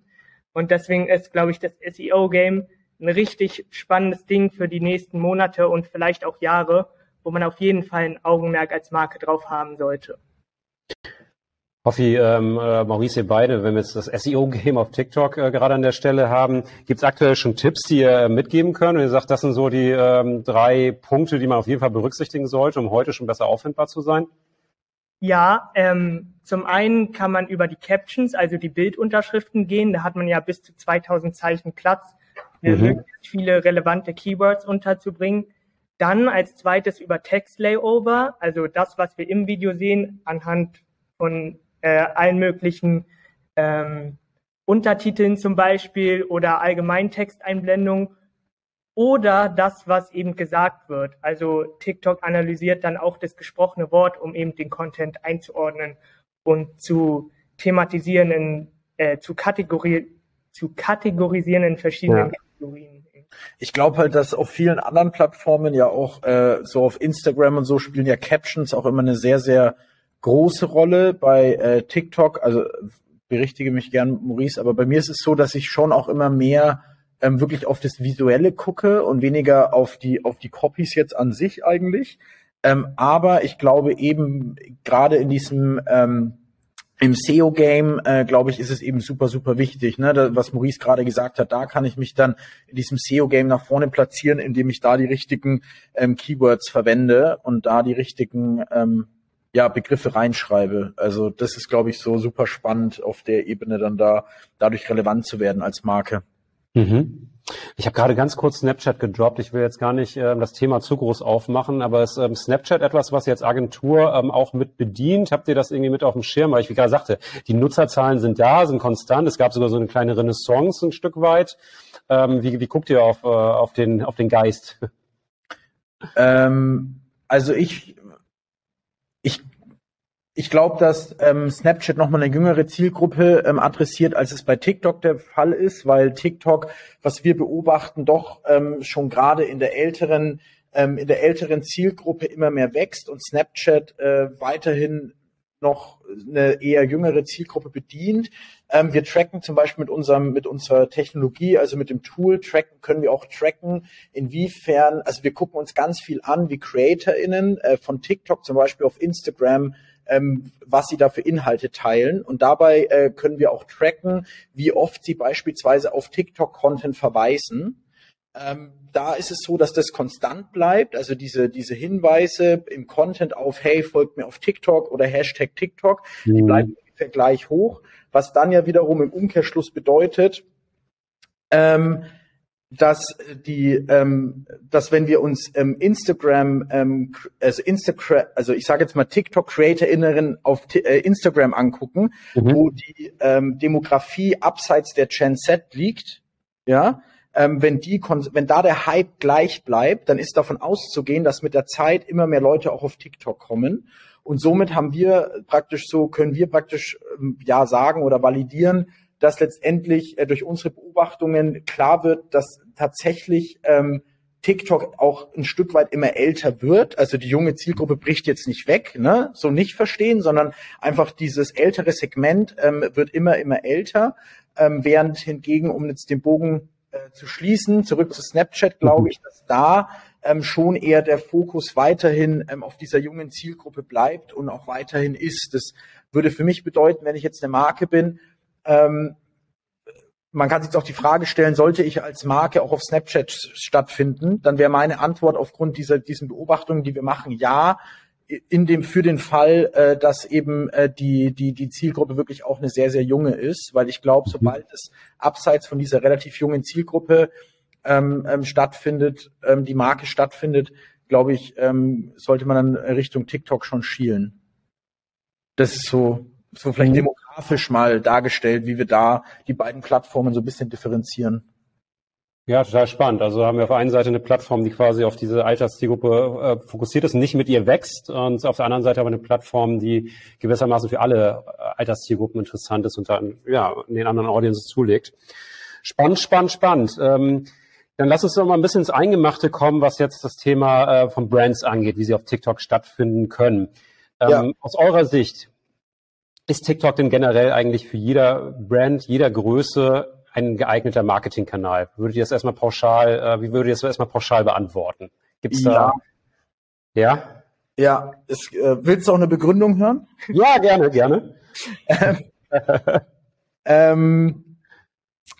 Und deswegen ist, glaube ich, das SEO-Game ein richtig spannendes Ding für die nächsten Monate und vielleicht auch Jahre, wo man auf jeden Fall ein Augenmerk als Marke drauf haben sollte. Hoffi, ähm, äh, Maurice, ihr beide, wenn wir jetzt das SEO-Game auf TikTok äh, gerade an der Stelle haben, gibt es aktuell schon Tipps, die ihr mitgeben könnt? Und ihr sagt, das sind so die ähm, drei Punkte, die man auf jeden Fall berücksichtigen sollte, um heute schon besser auffindbar zu sein? Ja, ähm, zum einen kann man über die Captions, also die Bildunterschriften gehen. Da hat man ja bis zu 2000 Zeichen Platz, mhm. möglichst viele relevante Keywords unterzubringen. Dann als zweites über Text Layover, also das, was wir im Video sehen, anhand von äh, allen möglichen ähm, Untertiteln zum Beispiel oder Allgemeintexteinblendungen oder das, was eben gesagt wird. Also TikTok analysiert dann auch das gesprochene Wort, um eben den Content einzuordnen und zu thematisieren, in, äh, zu, kategori zu kategorisieren in verschiedenen ja. Kategorien. Ich glaube halt, dass auf vielen anderen Plattformen ja auch äh, so auf Instagram und so spielen ja Captions auch immer eine sehr, sehr große Rolle. Bei äh, TikTok, also berichtige mich gern, Maurice, aber bei mir ist es so, dass ich schon auch immer mehr ähm, wirklich auf das Visuelle gucke und weniger auf die, auf die Copies jetzt an sich eigentlich. Ähm, aber ich glaube eben gerade in diesem ähm, im SEO-Game, äh, glaube ich, ist es eben super, super wichtig. Ne? Da, was Maurice gerade gesagt hat, da kann ich mich dann in diesem SEO-Game nach vorne platzieren, indem ich da die richtigen ähm, Keywords verwende und da die richtigen ähm, ja, Begriffe reinschreibe. Also das ist, glaube ich, so super spannend, auf der Ebene dann da dadurch relevant zu werden als Marke. Mhm. Ich habe gerade ganz kurz Snapchat gedroppt. Ich will jetzt gar nicht äh, das Thema zu groß aufmachen, aber ist ähm, Snapchat etwas, was jetzt Agentur ähm, auch mit bedient? Habt ihr das irgendwie mit auf dem Schirm? Weil ich wie gerade sagte, die Nutzerzahlen sind da, sind konstant. Es gab sogar so eine kleine Renaissance ein Stück weit. Ähm, wie, wie guckt ihr auf, äh, auf, den, auf den Geist? Ähm, also ich ich glaube, dass ähm, Snapchat nochmal eine jüngere Zielgruppe ähm, adressiert, als es bei TikTok der Fall ist, weil TikTok, was wir beobachten, doch ähm, schon gerade in der älteren ähm, in der älteren Zielgruppe immer mehr wächst und Snapchat äh, weiterhin noch eine eher jüngere Zielgruppe bedient. Ähm, wir tracken zum Beispiel mit unserem, mit unserer Technologie, also mit dem Tool tracken, können wir auch tracken, inwiefern, also wir gucken uns ganz viel an, wie CreatorInnen äh, von TikTok zum Beispiel auf Instagram ähm, was sie da für Inhalte teilen. Und dabei äh, können wir auch tracken, wie oft sie beispielsweise auf TikTok-Content verweisen. Ähm, da ist es so, dass das konstant bleibt. Also diese, diese Hinweise im Content auf, hey, folgt mir auf TikTok oder Hashtag TikTok, mhm. die bleiben ungefähr gleich hoch. Was dann ja wiederum im Umkehrschluss bedeutet, ähm, dass die, ähm, dass wenn wir uns ähm, Instagram, ähm, also Instagram, also ich sage jetzt mal TikTok Creatorinnen auf äh, Instagram angucken, mhm. wo die ähm, Demografie abseits der Gen Z liegt, ja, ähm, wenn die, wenn da der Hype gleich bleibt, dann ist davon auszugehen, dass mit der Zeit immer mehr Leute auch auf TikTok kommen. Und somit haben wir praktisch so, können wir praktisch ähm, ja sagen oder validieren, dass letztendlich äh, durch unsere Beobachtungen klar wird, dass tatsächlich ähm, TikTok auch ein Stück weit immer älter wird. Also die junge Zielgruppe bricht jetzt nicht weg, ne? so nicht verstehen, sondern einfach dieses ältere Segment ähm, wird immer, immer älter, ähm, während hingegen, um jetzt den Bogen äh, zu schließen. Zurück zu Snapchat glaube ich, dass da ähm, schon eher der Fokus weiterhin ähm, auf dieser jungen Zielgruppe bleibt und auch weiterhin ist. Das würde für mich bedeuten, wenn ich jetzt eine Marke bin, ähm, man kann sich auch die Frage stellen, sollte ich als Marke auch auf Snapchat stattfinden? Dann wäre meine Antwort aufgrund dieser diesen Beobachtungen, die wir machen, ja in dem für den Fall, äh, dass eben äh, die die die Zielgruppe wirklich auch eine sehr sehr junge ist, weil ich glaube, sobald es abseits von dieser relativ jungen Zielgruppe ähm, ähm, stattfindet, ähm, die Marke stattfindet, glaube ich, ähm, sollte man dann Richtung TikTok schon schielen. Das ist so so vielleicht mhm. demografisch mal dargestellt, wie wir da die beiden Plattformen so ein bisschen differenzieren. Ja, total spannend. Also haben wir auf der einen Seite eine Plattform, die quasi auf diese Alterszielgruppe äh, fokussiert ist, nicht mit ihr wächst, und auf der anderen Seite aber eine Plattform, die gewissermaßen für alle äh, Alterszielgruppen interessant ist und dann ja in den anderen Audiences zulegt. Spannend, spannend, spannend. Ähm, dann lass uns doch mal ein bisschen ins Eingemachte kommen, was jetzt das Thema äh, von Brands angeht, wie sie auf TikTok stattfinden können. Ähm, ja. Aus eurer Sicht, ist TikTok denn generell eigentlich für jeder Brand, jeder Größe ein geeigneter Marketingkanal? Würdet ihr das erstmal pauschal, äh, wie würdet ihr das erstmal pauschal beantworten? Gibt's da? Ja. Ja. Es, äh, willst du auch eine Begründung hören? Ja, gerne, gerne. ähm,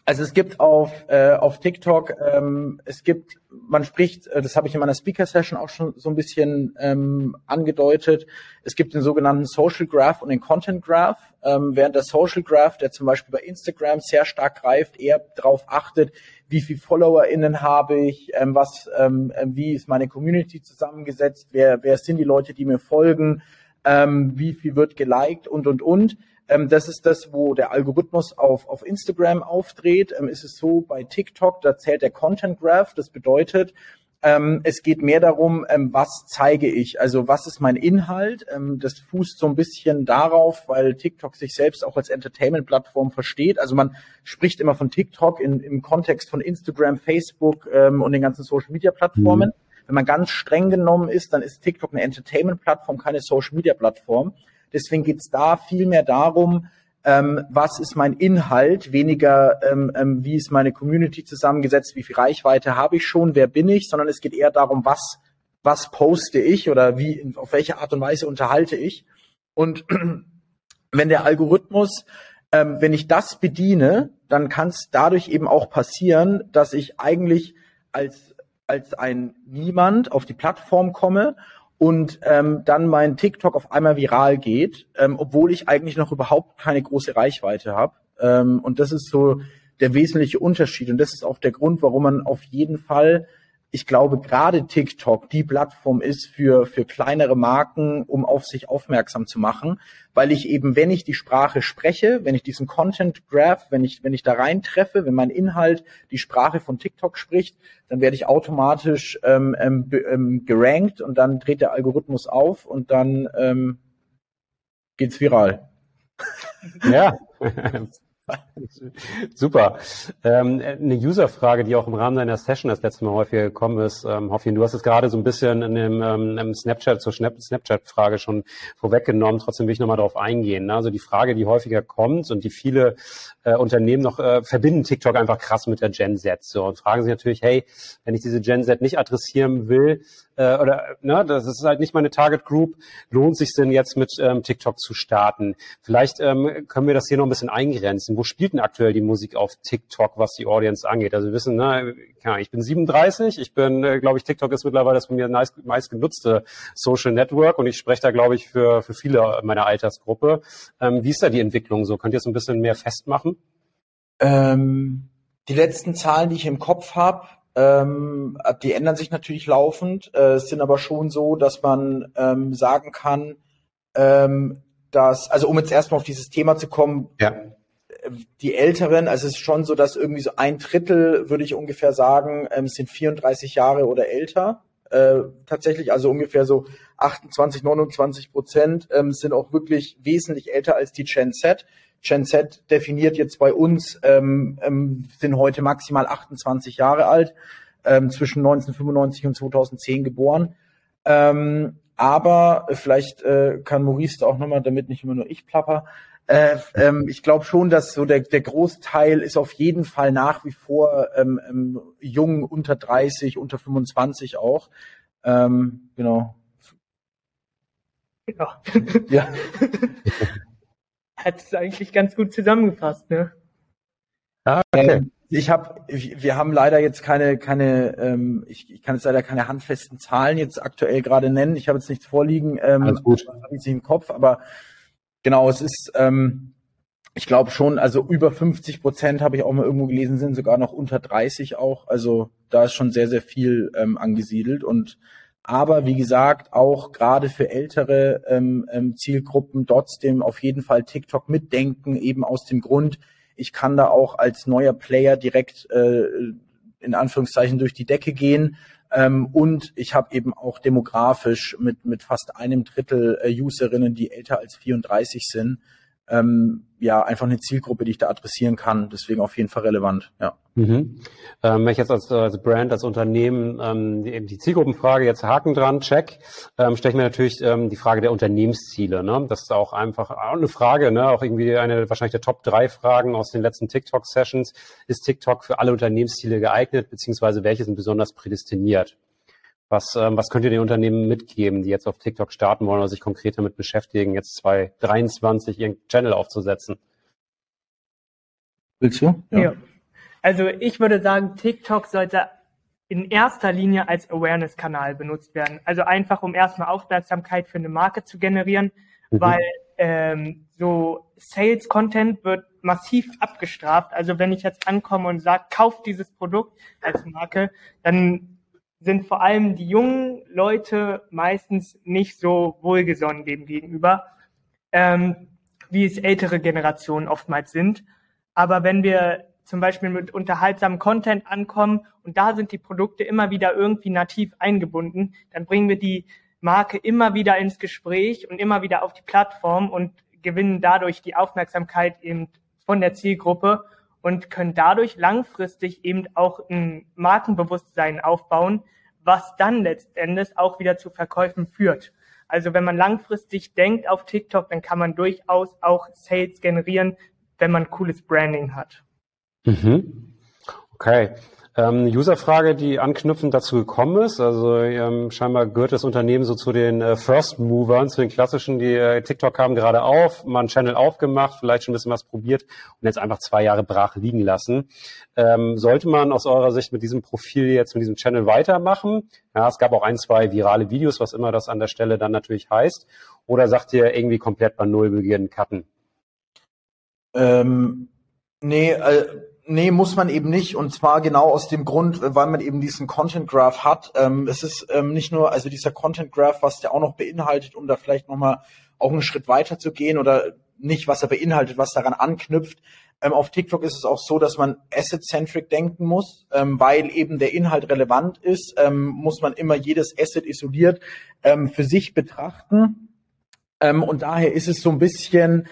Also es gibt auf, äh, auf TikTok, ähm, es gibt, man spricht, äh, das habe ich in meiner Speaker-Session auch schon so ein bisschen ähm, angedeutet, es gibt den sogenannten Social Graph und den Content Graph. Ähm, während der Social Graph, der zum Beispiel bei Instagram sehr stark greift, eher darauf achtet, wie viel FollowerInnen habe ich, ähm, was, ähm, äh, wie ist meine Community zusammengesetzt, wer, wer sind die Leute, die mir folgen, ähm, wie viel wird geliked und, und, und. Ähm, das ist das, wo der Algorithmus auf, auf Instagram aufdreht. Ähm, ist es so bei TikTok, da zählt der Content Graph. Das bedeutet, ähm, es geht mehr darum, ähm, was zeige ich, also was ist mein Inhalt. Ähm, das fußt so ein bisschen darauf, weil TikTok sich selbst auch als Entertainment-Plattform versteht. Also man spricht immer von TikTok in, im Kontext von Instagram, Facebook ähm, und den ganzen Social-Media-Plattformen. Mhm. Wenn man ganz streng genommen ist, dann ist TikTok eine Entertainment-Plattform, keine Social-Media-Plattform. Deswegen geht's da viel mehr darum, ähm, was ist mein Inhalt, weniger ähm, ähm, wie ist meine Community zusammengesetzt, wie viel Reichweite habe ich schon, wer bin ich, sondern es geht eher darum, was was poste ich oder wie auf welche Art und Weise unterhalte ich. Und wenn der Algorithmus, ähm, wenn ich das bediene, dann kann es dadurch eben auch passieren, dass ich eigentlich als als ein Niemand auf die Plattform komme und ähm, dann mein TikTok auf einmal viral geht, ähm, obwohl ich eigentlich noch überhaupt keine große Reichweite habe. Ähm, und das ist so der wesentliche Unterschied. Und das ist auch der Grund, warum man auf jeden Fall ich glaube, gerade TikTok die Plattform ist für, für kleinere Marken, um auf sich aufmerksam zu machen, weil ich eben, wenn ich die Sprache spreche, wenn ich diesen Content Graph, wenn ich, wenn ich da reintreffe, wenn mein Inhalt die Sprache von TikTok spricht, dann werde ich automatisch ähm, ähm, ähm, gerankt und dann dreht der Algorithmus auf und dann ähm, geht's viral. Ja, Super. Ähm, eine User-Frage, die auch im Rahmen deiner Session das letzte Mal häufiger gekommen ist. Ähm, Hoffin, du hast es gerade so ein bisschen in dem ähm, Snapchat zur Snapchat-Frage schon vorweggenommen. Trotzdem will ich nochmal darauf eingehen. Ne? Also die Frage, die häufiger kommt und die viele äh, Unternehmen noch äh, verbinden TikTok einfach krass mit der Gen Z. So, und fragen sich natürlich, hey, wenn ich diese Gen Z nicht adressieren will, äh, oder ne, das ist halt nicht meine Target Group, lohnt sich denn jetzt mit ähm, TikTok zu starten? Vielleicht ähm, können wir das hier noch ein bisschen eingrenzen. Wo spielt denn aktuell die Musik auf TikTok, was die Audience angeht? Also wir wissen, ne, ich bin 37, ich bin, äh, glaube ich, TikTok ist mittlerweile das von mir meist, meist genutzte Social Network und ich spreche da, glaube ich, für, für viele meiner Altersgruppe. Ähm, wie ist da die Entwicklung so? Könnt ihr es ein bisschen mehr festmachen? Ähm, die letzten Zahlen, die ich im Kopf habe, ähm, die ändern sich natürlich laufend. Äh, es sind aber schon so, dass man ähm, sagen kann, ähm, dass, also um jetzt erstmal auf dieses Thema zu kommen, ja. die Älteren, also es ist schon so, dass irgendwie so ein Drittel, würde ich ungefähr sagen, ähm, sind 34 Jahre oder älter. Äh, tatsächlich, also ungefähr so 28, 29 Prozent ähm, sind auch wirklich wesentlich älter als die Gen Z. Gen Z definiert jetzt bei uns, ähm, ähm, sind heute maximal 28 Jahre alt, ähm, zwischen 1995 und 2010 geboren. Ähm, aber vielleicht äh, kann Maurice da auch nochmal, damit nicht immer nur ich plapper, äh, ähm, ich glaube schon, dass so der, der Großteil ist auf jeden Fall nach wie vor ähm, ähm, jung, unter 30, unter 25 auch. Ähm, genau. Ja. ja. hat es eigentlich ganz gut zusammengefasst, ne? Ah, okay. Ähm, ich habe, wir haben leider jetzt keine, keine, ähm, ich, ich kann jetzt leider keine handfesten Zahlen jetzt aktuell gerade nennen. Ich habe jetzt nichts vorliegen, ähm, Alles gut. habe ich im Kopf, aber genau, es ist, ähm, ich glaube schon, also über 50 Prozent habe ich auch mal irgendwo gelesen, sind sogar noch unter 30 auch. Also da ist schon sehr, sehr viel ähm, angesiedelt und aber wie gesagt, auch gerade für ältere ähm, ähm, Zielgruppen trotzdem auf jeden Fall TikTok mitdenken, eben aus dem Grund, ich kann da auch als neuer Player direkt äh, in Anführungszeichen durch die Decke gehen. Ähm, und ich habe eben auch demografisch mit, mit fast einem Drittel äh, Userinnen, die älter als 34 sind, ähm, ja einfach eine Zielgruppe, die ich da adressieren kann. Deswegen auf jeden Fall relevant. Ja. Mhm. Ähm, wenn ich jetzt als, als Brand, als Unternehmen ähm, die, die Zielgruppenfrage jetzt Haken dran, check, ähm, stelle ich mir natürlich ähm, die Frage der Unternehmensziele. Ne? Das ist auch einfach eine Frage, ne? auch irgendwie eine wahrscheinlich der Top drei Fragen aus den letzten TikTok-Sessions. Ist TikTok für alle Unternehmensziele geeignet, beziehungsweise welche sind besonders prädestiniert? Was, ähm, was könnt ihr den Unternehmen mitgeben, die jetzt auf TikTok starten wollen oder sich konkret damit beschäftigen, jetzt 2023 ihren Channel aufzusetzen? Willst du? Ja. ja. Also ich würde sagen, TikTok sollte in erster Linie als Awareness-Kanal benutzt werden. Also einfach, um erstmal Aufmerksamkeit für eine Marke zu generieren, mhm. weil ähm, so Sales-Content wird massiv abgestraft. Also wenn ich jetzt ankomme und sage, kauf dieses Produkt als Marke, dann sind vor allem die jungen Leute meistens nicht so wohlgesonnen dem gegenüber, ähm, wie es ältere Generationen oftmals sind. Aber wenn wir zum Beispiel mit unterhaltsamem Content ankommen und da sind die Produkte immer wieder irgendwie nativ eingebunden, dann bringen wir die Marke immer wieder ins Gespräch und immer wieder auf die Plattform und gewinnen dadurch die Aufmerksamkeit eben von der Zielgruppe und können dadurch langfristig eben auch ein Markenbewusstsein aufbauen, was dann letztendlich auch wieder zu Verkäufen führt. Also wenn man langfristig denkt auf TikTok, dann kann man durchaus auch Sales generieren, wenn man cooles Branding hat. Mhm. Okay. Ähm, Userfrage, die anknüpfend dazu gekommen ist. Also ähm, scheinbar gehört das Unternehmen so zu den äh, First Movern, zu den klassischen, die äh, TikTok haben gerade auf, mal einen Channel aufgemacht, vielleicht schon ein bisschen was probiert und jetzt einfach zwei Jahre brach liegen lassen. Ähm, sollte man aus eurer Sicht mit diesem Profil jetzt, mit diesem Channel weitermachen? Ja, es gab auch ein, zwei virale Videos, was immer das an der Stelle dann natürlich heißt. Oder sagt ihr irgendwie komplett bei Null beginnen, cutten? Ähm, nee, äh Nee, muss man eben nicht. Und zwar genau aus dem Grund, weil man eben diesen Content Graph hat. Ähm, es ist ähm, nicht nur, also dieser Content Graph, was der auch noch beinhaltet, um da vielleicht nochmal auch einen Schritt weiter zu gehen oder nicht, was er beinhaltet, was daran anknüpft. Ähm, auf TikTok ist es auch so, dass man asset-centric denken muss, ähm, weil eben der Inhalt relevant ist, ähm, muss man immer jedes Asset isoliert ähm, für sich betrachten. Ähm, und daher ist es so ein bisschen,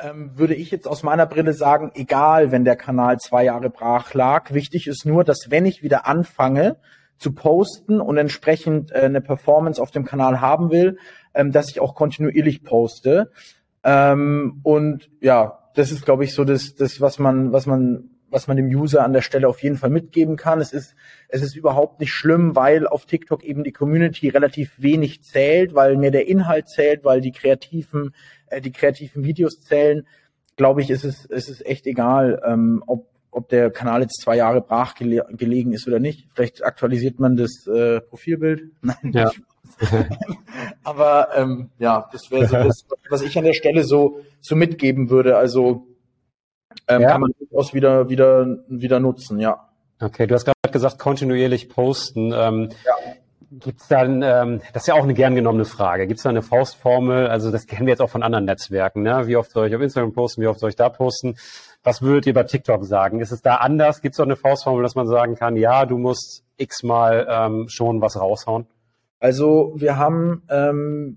würde ich jetzt aus meiner Brille sagen, egal, wenn der Kanal zwei Jahre brach lag. Wichtig ist nur, dass wenn ich wieder anfange zu posten und entsprechend äh, eine Performance auf dem Kanal haben will, ähm, dass ich auch kontinuierlich poste. Ähm, und ja, das ist, glaube ich, so das, das, was man, was man was man dem User an der Stelle auf jeden Fall mitgeben kann. Es ist, es ist überhaupt nicht schlimm, weil auf TikTok eben die Community relativ wenig zählt, weil mehr der Inhalt zählt, weil die kreativen, äh, die kreativen Videos zählen. Glaube ich, ist es, ist es echt egal, ähm, ob, ob der Kanal jetzt zwei Jahre brach gele gelegen ist oder nicht. Vielleicht aktualisiert man das äh, Profilbild. Nein, ja. Aber ähm, ja, das wäre so das, was ich an der Stelle so, so mitgeben würde. Also ähm, ja. kann man durchaus wieder, wieder, wieder nutzen, ja. Okay, du hast gerade gesagt, kontinuierlich posten. Ähm, ja. Gibt's dann, ähm, das ist ja auch eine gern genommene Frage, gibt es da eine Faustformel, also das kennen wir jetzt auch von anderen Netzwerken, ne? wie oft soll ich auf Instagram posten, wie oft soll ich da posten? Was würdet ihr bei TikTok sagen? Ist es da anders? Gibt es auch eine Faustformel, dass man sagen kann, ja, du musst x-mal ähm, schon was raushauen? Also wir haben, ähm,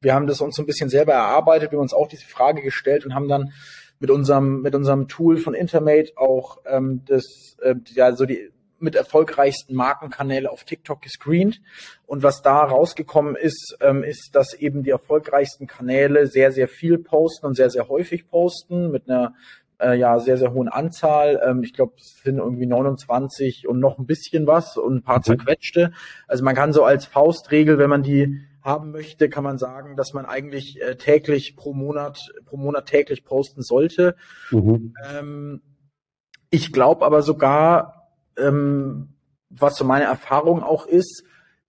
wir haben das uns so ein bisschen selber erarbeitet, wir haben uns auch diese Frage gestellt und haben dann mit unserem mit unserem Tool von Intermate auch ähm, das äh, ja so die mit erfolgreichsten Markenkanäle auf TikTok gescreent. Und was da rausgekommen ist, ähm, ist, dass eben die erfolgreichsten Kanäle sehr, sehr viel posten und sehr, sehr häufig posten mit einer äh, ja sehr, sehr hohen Anzahl. Ähm, ich glaube, es sind irgendwie 29 und noch ein bisschen was und ein paar mhm. zerquetschte. Also man kann so als Faustregel, wenn man die haben möchte, kann man sagen, dass man eigentlich äh, täglich pro Monat, pro Monat täglich posten sollte. Mhm. Ähm, ich glaube aber sogar, ähm, was so meine Erfahrung auch ist,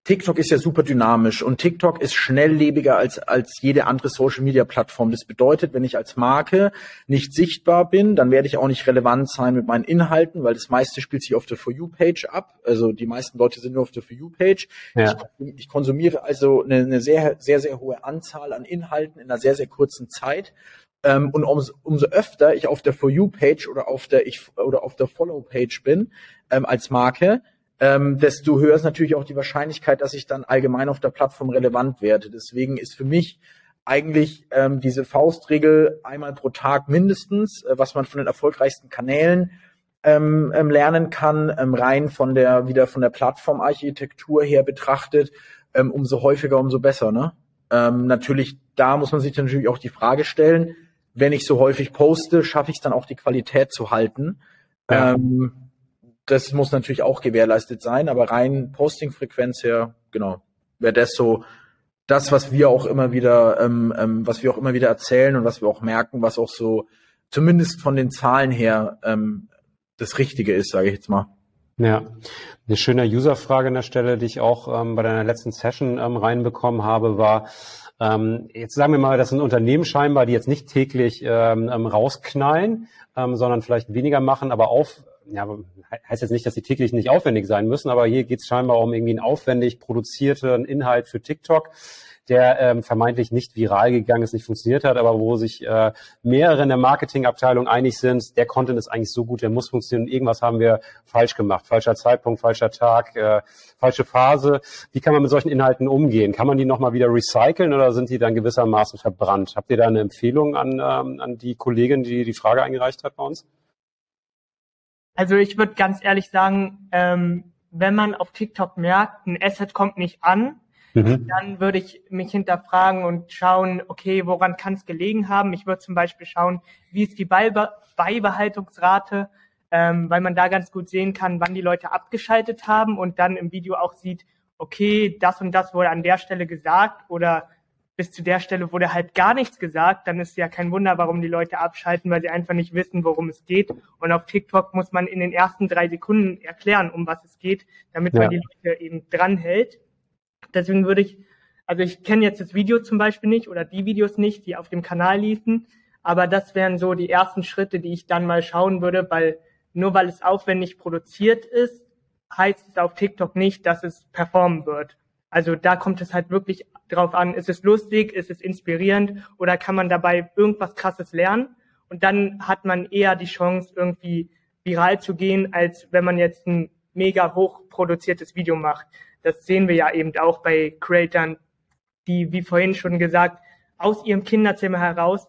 TikTok ist ja super dynamisch und TikTok ist schnelllebiger als, als jede andere Social Media Plattform. Das bedeutet, wenn ich als Marke nicht sichtbar bin, dann werde ich auch nicht relevant sein mit meinen Inhalten, weil das meiste spielt sich auf der For You Page ab. Also die meisten Leute sind nur auf der For You Page. Ja. Ich, ich, konsumiere also eine, eine sehr, sehr, sehr hohe Anzahl an Inhalten in einer sehr, sehr kurzen Zeit. Ähm, und umso, umso öfter ich auf der For You Page oder auf der ich oder auf der Follow Page bin ähm, als Marke, ähm, desto höher ist natürlich auch die Wahrscheinlichkeit, dass ich dann allgemein auf der Plattform relevant werde. Deswegen ist für mich eigentlich ähm, diese Faustregel einmal pro Tag mindestens, äh, was man von den erfolgreichsten Kanälen ähm, ähm, lernen kann, ähm, rein von der wieder von der Plattformarchitektur her betrachtet, ähm, umso häufiger, umso besser. Ne? Ähm, natürlich, da muss man sich natürlich auch die Frage stellen, wenn ich so häufig poste, schaffe ich es dann auch die Qualität zu halten. Ja. Ähm, das muss natürlich auch gewährleistet sein, aber rein Posting-Frequenz her, genau, wäre das so das, was wir auch immer wieder, ähm, ähm, was wir auch immer wieder erzählen und was wir auch merken, was auch so zumindest von den Zahlen her ähm, das Richtige ist, sage ich jetzt mal. Ja, eine schöne User-Frage an der Stelle, die ich auch ähm, bei deiner letzten Session ähm, reinbekommen habe, war, ähm, jetzt sagen wir mal, das sind Unternehmen scheinbar, die jetzt nicht täglich ähm, ähm rausknallen, ähm, sondern vielleicht weniger machen, aber auf, ja, heißt jetzt nicht, dass sie täglich nicht aufwendig sein müssen, aber hier geht es scheinbar um irgendwie einen aufwendig produzierten Inhalt für TikTok der ähm, vermeintlich nicht viral gegangen ist, nicht funktioniert hat, aber wo sich äh, mehrere in der Marketingabteilung einig sind, der Content ist eigentlich so gut, der muss funktionieren. Irgendwas haben wir falsch gemacht. Falscher Zeitpunkt, falscher Tag, äh, falsche Phase. Wie kann man mit solchen Inhalten umgehen? Kann man die nochmal wieder recyceln oder sind die dann gewissermaßen verbrannt? Habt ihr da eine Empfehlung an, ähm, an die Kollegin, die die Frage eingereicht hat bei uns? Also ich würde ganz ehrlich sagen, ähm, wenn man auf TikTok merkt, ein Asset kommt nicht an, Mhm. Dann würde ich mich hinterfragen und schauen, okay, woran kann es gelegen haben? Ich würde zum Beispiel schauen, wie ist die Beibe Beibehaltungsrate, ähm, weil man da ganz gut sehen kann, wann die Leute abgeschaltet haben und dann im Video auch sieht, okay, das und das wurde an der Stelle gesagt oder bis zu der Stelle wurde halt gar nichts gesagt, dann ist ja kein Wunder, warum die Leute abschalten, weil sie einfach nicht wissen, worum es geht. Und auf TikTok muss man in den ersten drei Sekunden erklären, um was es geht, damit ja. man die Leute eben dranhält. Deswegen würde ich, also ich kenne jetzt das Video zum Beispiel nicht oder die Videos nicht, die auf dem Kanal liefen, aber das wären so die ersten Schritte, die ich dann mal schauen würde, weil nur weil es aufwendig produziert ist, heißt es auf TikTok nicht, dass es performen wird. Also da kommt es halt wirklich drauf an, ist es lustig, ist es inspirierend oder kann man dabei irgendwas Krasses lernen? Und dann hat man eher die Chance, irgendwie viral zu gehen, als wenn man jetzt ein mega hoch produziertes Video macht. Das sehen wir ja eben auch bei Creatern, die, wie vorhin schon gesagt, aus ihrem Kinderzimmer heraus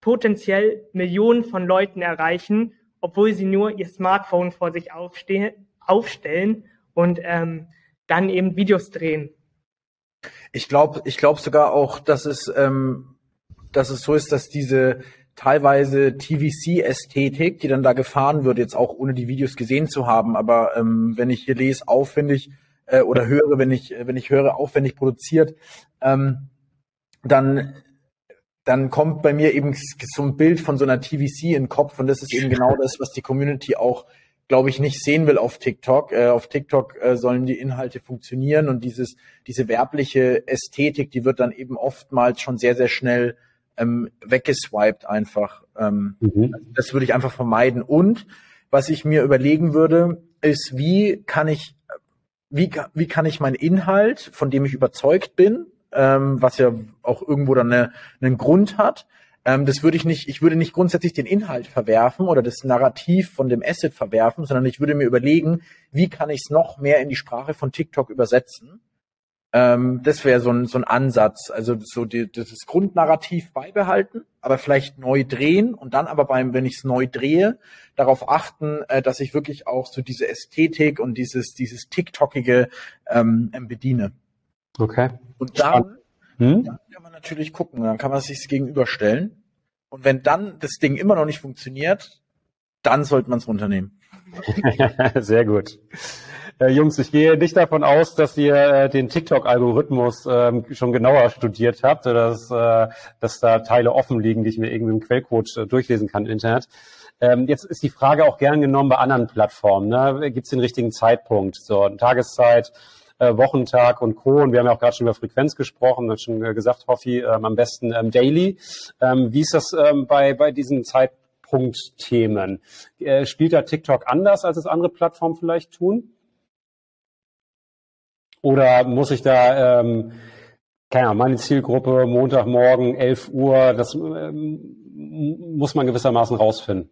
potenziell Millionen von Leuten erreichen, obwohl sie nur ihr Smartphone vor sich aufstellen und ähm, dann eben Videos drehen. Ich glaube, ich glaube sogar auch, dass es, ähm, dass es so ist, dass diese teilweise TVC-Ästhetik, die dann da gefahren wird, jetzt auch ohne die Videos gesehen zu haben, aber ähm, wenn ich hier lese, aufwendig äh, oder höre, wenn ich, wenn ich höre, aufwendig produziert, ähm, dann dann kommt bei mir eben so ein Bild von so einer TVC in den Kopf und das ist eben genau das, was die Community auch, glaube ich, nicht sehen will auf TikTok. Äh, auf TikTok äh, sollen die Inhalte funktionieren und dieses, diese werbliche Ästhetik, die wird dann eben oftmals schon sehr, sehr schnell ähm, weggeswiped einfach. Ähm, mhm. Das würde ich einfach vermeiden. Und was ich mir überlegen würde, ist, wie kann ich wie, wie kann ich meinen Inhalt, von dem ich überzeugt bin, ähm, was ja auch irgendwo dann eine, einen Grund hat, ähm, das würde ich nicht, ich würde nicht grundsätzlich den Inhalt verwerfen oder das Narrativ von dem Asset verwerfen, sondern ich würde mir überlegen, wie kann ich es noch mehr in die Sprache von TikTok übersetzen ähm, das wäre so ein, so ein Ansatz. Also so die, das Grundnarrativ beibehalten, aber vielleicht neu drehen und dann aber beim, wenn ich es neu drehe, darauf achten, äh, dass ich wirklich auch so diese Ästhetik und dieses, dieses TikTokige ähm, bediene. Okay. Und dann, hm? dann kann man natürlich gucken, dann kann man sich gegenüberstellen. Und wenn dann das Ding immer noch nicht funktioniert, dann sollte man es runternehmen. Sehr gut. Äh, Jungs, ich gehe nicht davon aus, dass ihr äh, den TikTok-Algorithmus ähm, schon genauer studiert habt, oder dass, äh, dass da Teile offen liegen, die ich mir irgendwie im Quellcode äh, durchlesen kann im Internet. Ähm, jetzt ist die Frage auch gern genommen bei anderen Plattformen. Ne? Gibt es den richtigen Zeitpunkt? So, Tageszeit, äh, Wochentag und Co. Und wir haben ja auch gerade schon über Frequenz gesprochen, hat schon äh, gesagt, Hoffi, ähm, am besten ähm, daily. Ähm, wie ist das ähm, bei, bei diesen Zeitpunktthemen? Äh, spielt da TikTok anders, als es andere Plattformen vielleicht tun? Oder muss ich da, ähm, keine Ahnung, meine Zielgruppe Montagmorgen 11 Uhr, das ähm, muss man gewissermaßen rausfinden.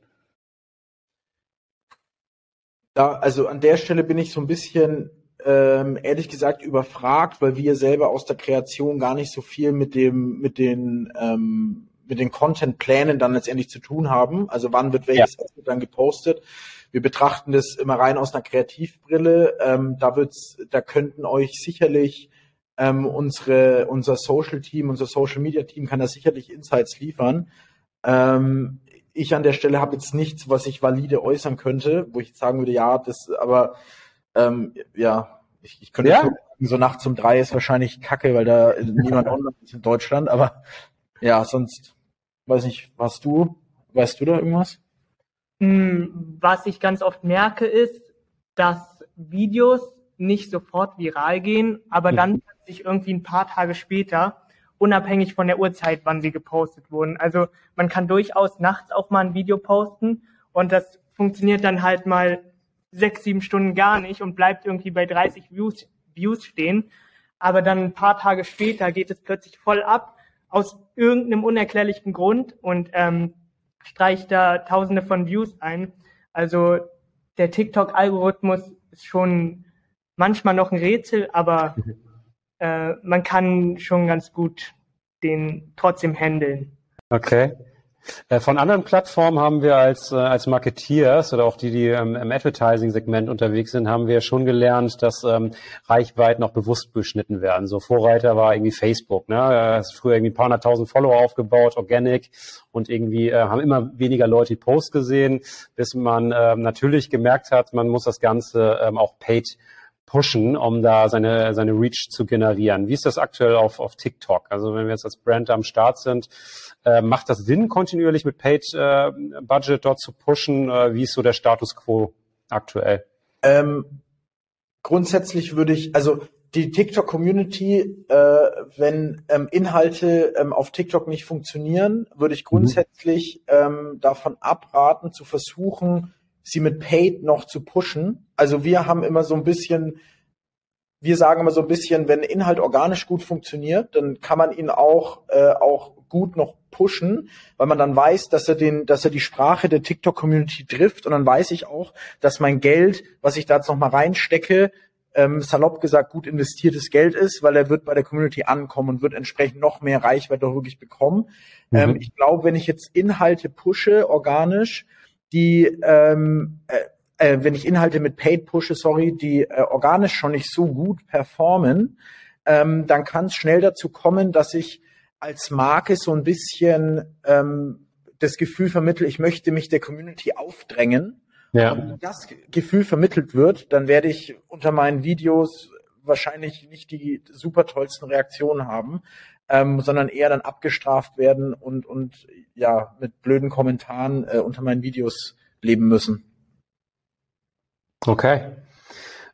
Da, also an der Stelle bin ich so ein bisschen ähm, ehrlich gesagt überfragt, weil wir selber aus der Kreation gar nicht so viel mit dem, mit den, ähm, mit den Content-Plänen dann letztendlich zu tun haben. Also wann wird welches ja. dann gepostet? Wir betrachten das immer rein aus einer Kreativbrille. Ähm, da wird's, da könnten euch sicherlich ähm, unsere, unser Social Team, unser Social Media Team kann da sicherlich Insights liefern. Ähm, ich an der Stelle habe jetzt nichts, was ich valide äußern könnte, wo ich jetzt sagen würde, ja, das, aber ähm, ja, ich, ich könnte ja? so nachts um drei ist wahrscheinlich kacke, weil da niemand online ist in Deutschland, aber ja, sonst weiß nicht, was du, weißt du da irgendwas? Hm, was ich ganz oft merke, ist, dass Videos nicht sofort viral gehen, aber dann mhm. sich irgendwie ein paar Tage später, unabhängig von der Uhrzeit, wann sie gepostet wurden. Also man kann durchaus nachts auch mal ein Video posten und das funktioniert dann halt mal sechs, sieben Stunden gar nicht und bleibt irgendwie bei 30 Views, Views stehen. Aber dann ein paar Tage später geht es plötzlich voll ab aus irgendeinem unerklärlichen Grund und ähm, streicht da Tausende von Views ein. Also der TikTok-Algorithmus ist schon manchmal noch ein Rätsel, aber äh, man kann schon ganz gut den trotzdem handeln. Okay. Äh, von anderen Plattformen haben wir als, äh, als Marketeers oder auch die, die ähm, im Advertising-Segment unterwegs sind, haben wir schon gelernt, dass ähm, Reichweiten noch bewusst beschnitten werden. So Vorreiter war irgendwie Facebook. Ne? Hast früher irgendwie ein paar hunderttausend Follower aufgebaut, Organic und irgendwie äh, haben immer weniger Leute die Posts gesehen, bis man ähm, natürlich gemerkt hat, man muss das Ganze ähm, auch paid pushen, um da seine, seine Reach zu generieren. Wie ist das aktuell auf, auf TikTok? Also wenn wir jetzt als Brand am Start sind, äh, macht das Sinn, kontinuierlich mit Paid äh, Budget dort zu pushen? Äh, wie ist so der Status quo aktuell? Ähm, grundsätzlich würde ich, also die TikTok-Community, äh, wenn ähm, Inhalte ähm, auf TikTok nicht funktionieren, würde ich mhm. grundsätzlich mhm. ähm, davon abraten, zu versuchen, sie mit Paid noch zu pushen. Also wir haben immer so ein bisschen, wir sagen immer so ein bisschen, wenn Inhalt organisch gut funktioniert, dann kann man ihn auch, äh, auch gut noch pushen, weil man dann weiß, dass er den, dass er die Sprache der TikTok-Community trifft und dann weiß ich auch, dass mein Geld, was ich da jetzt noch mal reinstecke, ähm, salopp gesagt gut investiertes Geld ist, weil er wird bei der Community ankommen und wird entsprechend noch mehr Reichweite wirklich bekommen. Mhm. Ähm, ich glaube, wenn ich jetzt Inhalte pushe organisch, die, ähm, äh, äh, wenn ich Inhalte mit Paid pushe, sorry, die äh, organisch schon nicht so gut performen, ähm, dann kann es schnell dazu kommen, dass ich als Marke so ein bisschen ähm, das Gefühl vermittle, ich möchte mich der Community aufdrängen. Ja. Und wenn das Gefühl vermittelt wird, dann werde ich unter meinen Videos wahrscheinlich nicht die super tollsten Reaktionen haben, ähm, sondern eher dann abgestraft werden und, und ja, mit blöden Kommentaren äh, unter meinen Videos leben müssen. Okay.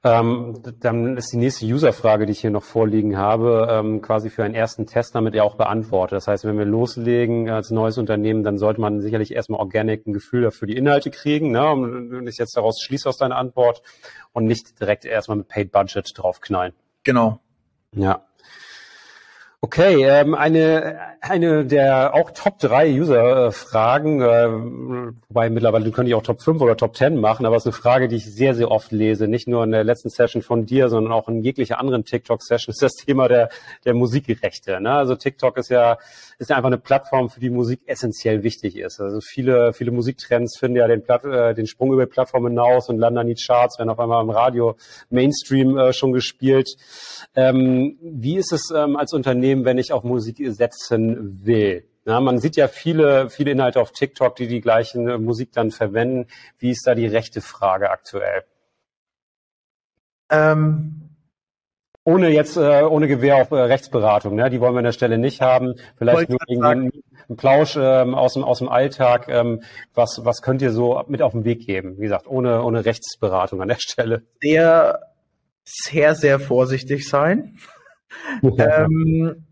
Ähm, dann ist die nächste User-Frage, die ich hier noch vorliegen habe, ähm, quasi für einen ersten Test damit ja auch beantwortet. Das heißt, wenn wir loslegen als neues Unternehmen, dann sollte man sicherlich erstmal organic ein Gefühl dafür die Inhalte kriegen. Ne? Und ich jetzt daraus schließe aus deiner Antwort und nicht direkt erstmal mit Paid Budget draufknallen. Genau. Ja. Okay, ähm, eine, eine der auch Top 3 User-Fragen, äh, wobei mittlerweile könnte ich auch Top 5 oder Top 10 machen, aber es ist eine Frage, die ich sehr, sehr oft lese, nicht nur in der letzten Session von dir, sondern auch in jeglicher anderen TikTok-Session, ist das Thema der, der Musikrechte. Ne? Also TikTok ist ja, ist ja einfach eine Plattform, für die Musik essentiell wichtig ist. Also viele, viele Musiktrends finden ja den, Platt, äh, den Sprung über die Plattform hinaus und landen an die Charts, werden auf einmal im Radio Mainstream äh, schon gespielt. Ähm, wie ist es ähm, als Unternehmen, wenn ich auf Musik setzen will? Ja, man sieht ja viele, viele Inhalte auf TikTok, die die gleichen äh, Musik dann verwenden. Wie ist da die rechte Frage aktuell? Ähm, ohne jetzt, äh, ohne Gewehr auf äh, Rechtsberatung, ne? die wollen wir an der Stelle nicht haben. Vielleicht nur irgendwie ein Plausch ähm, aus, dem, aus dem Alltag. Ähm, was, was könnt ihr so mit auf den Weg geben? Wie gesagt, ohne, ohne Rechtsberatung an der Stelle. Sehr sehr, sehr vorsichtig sein. ähm,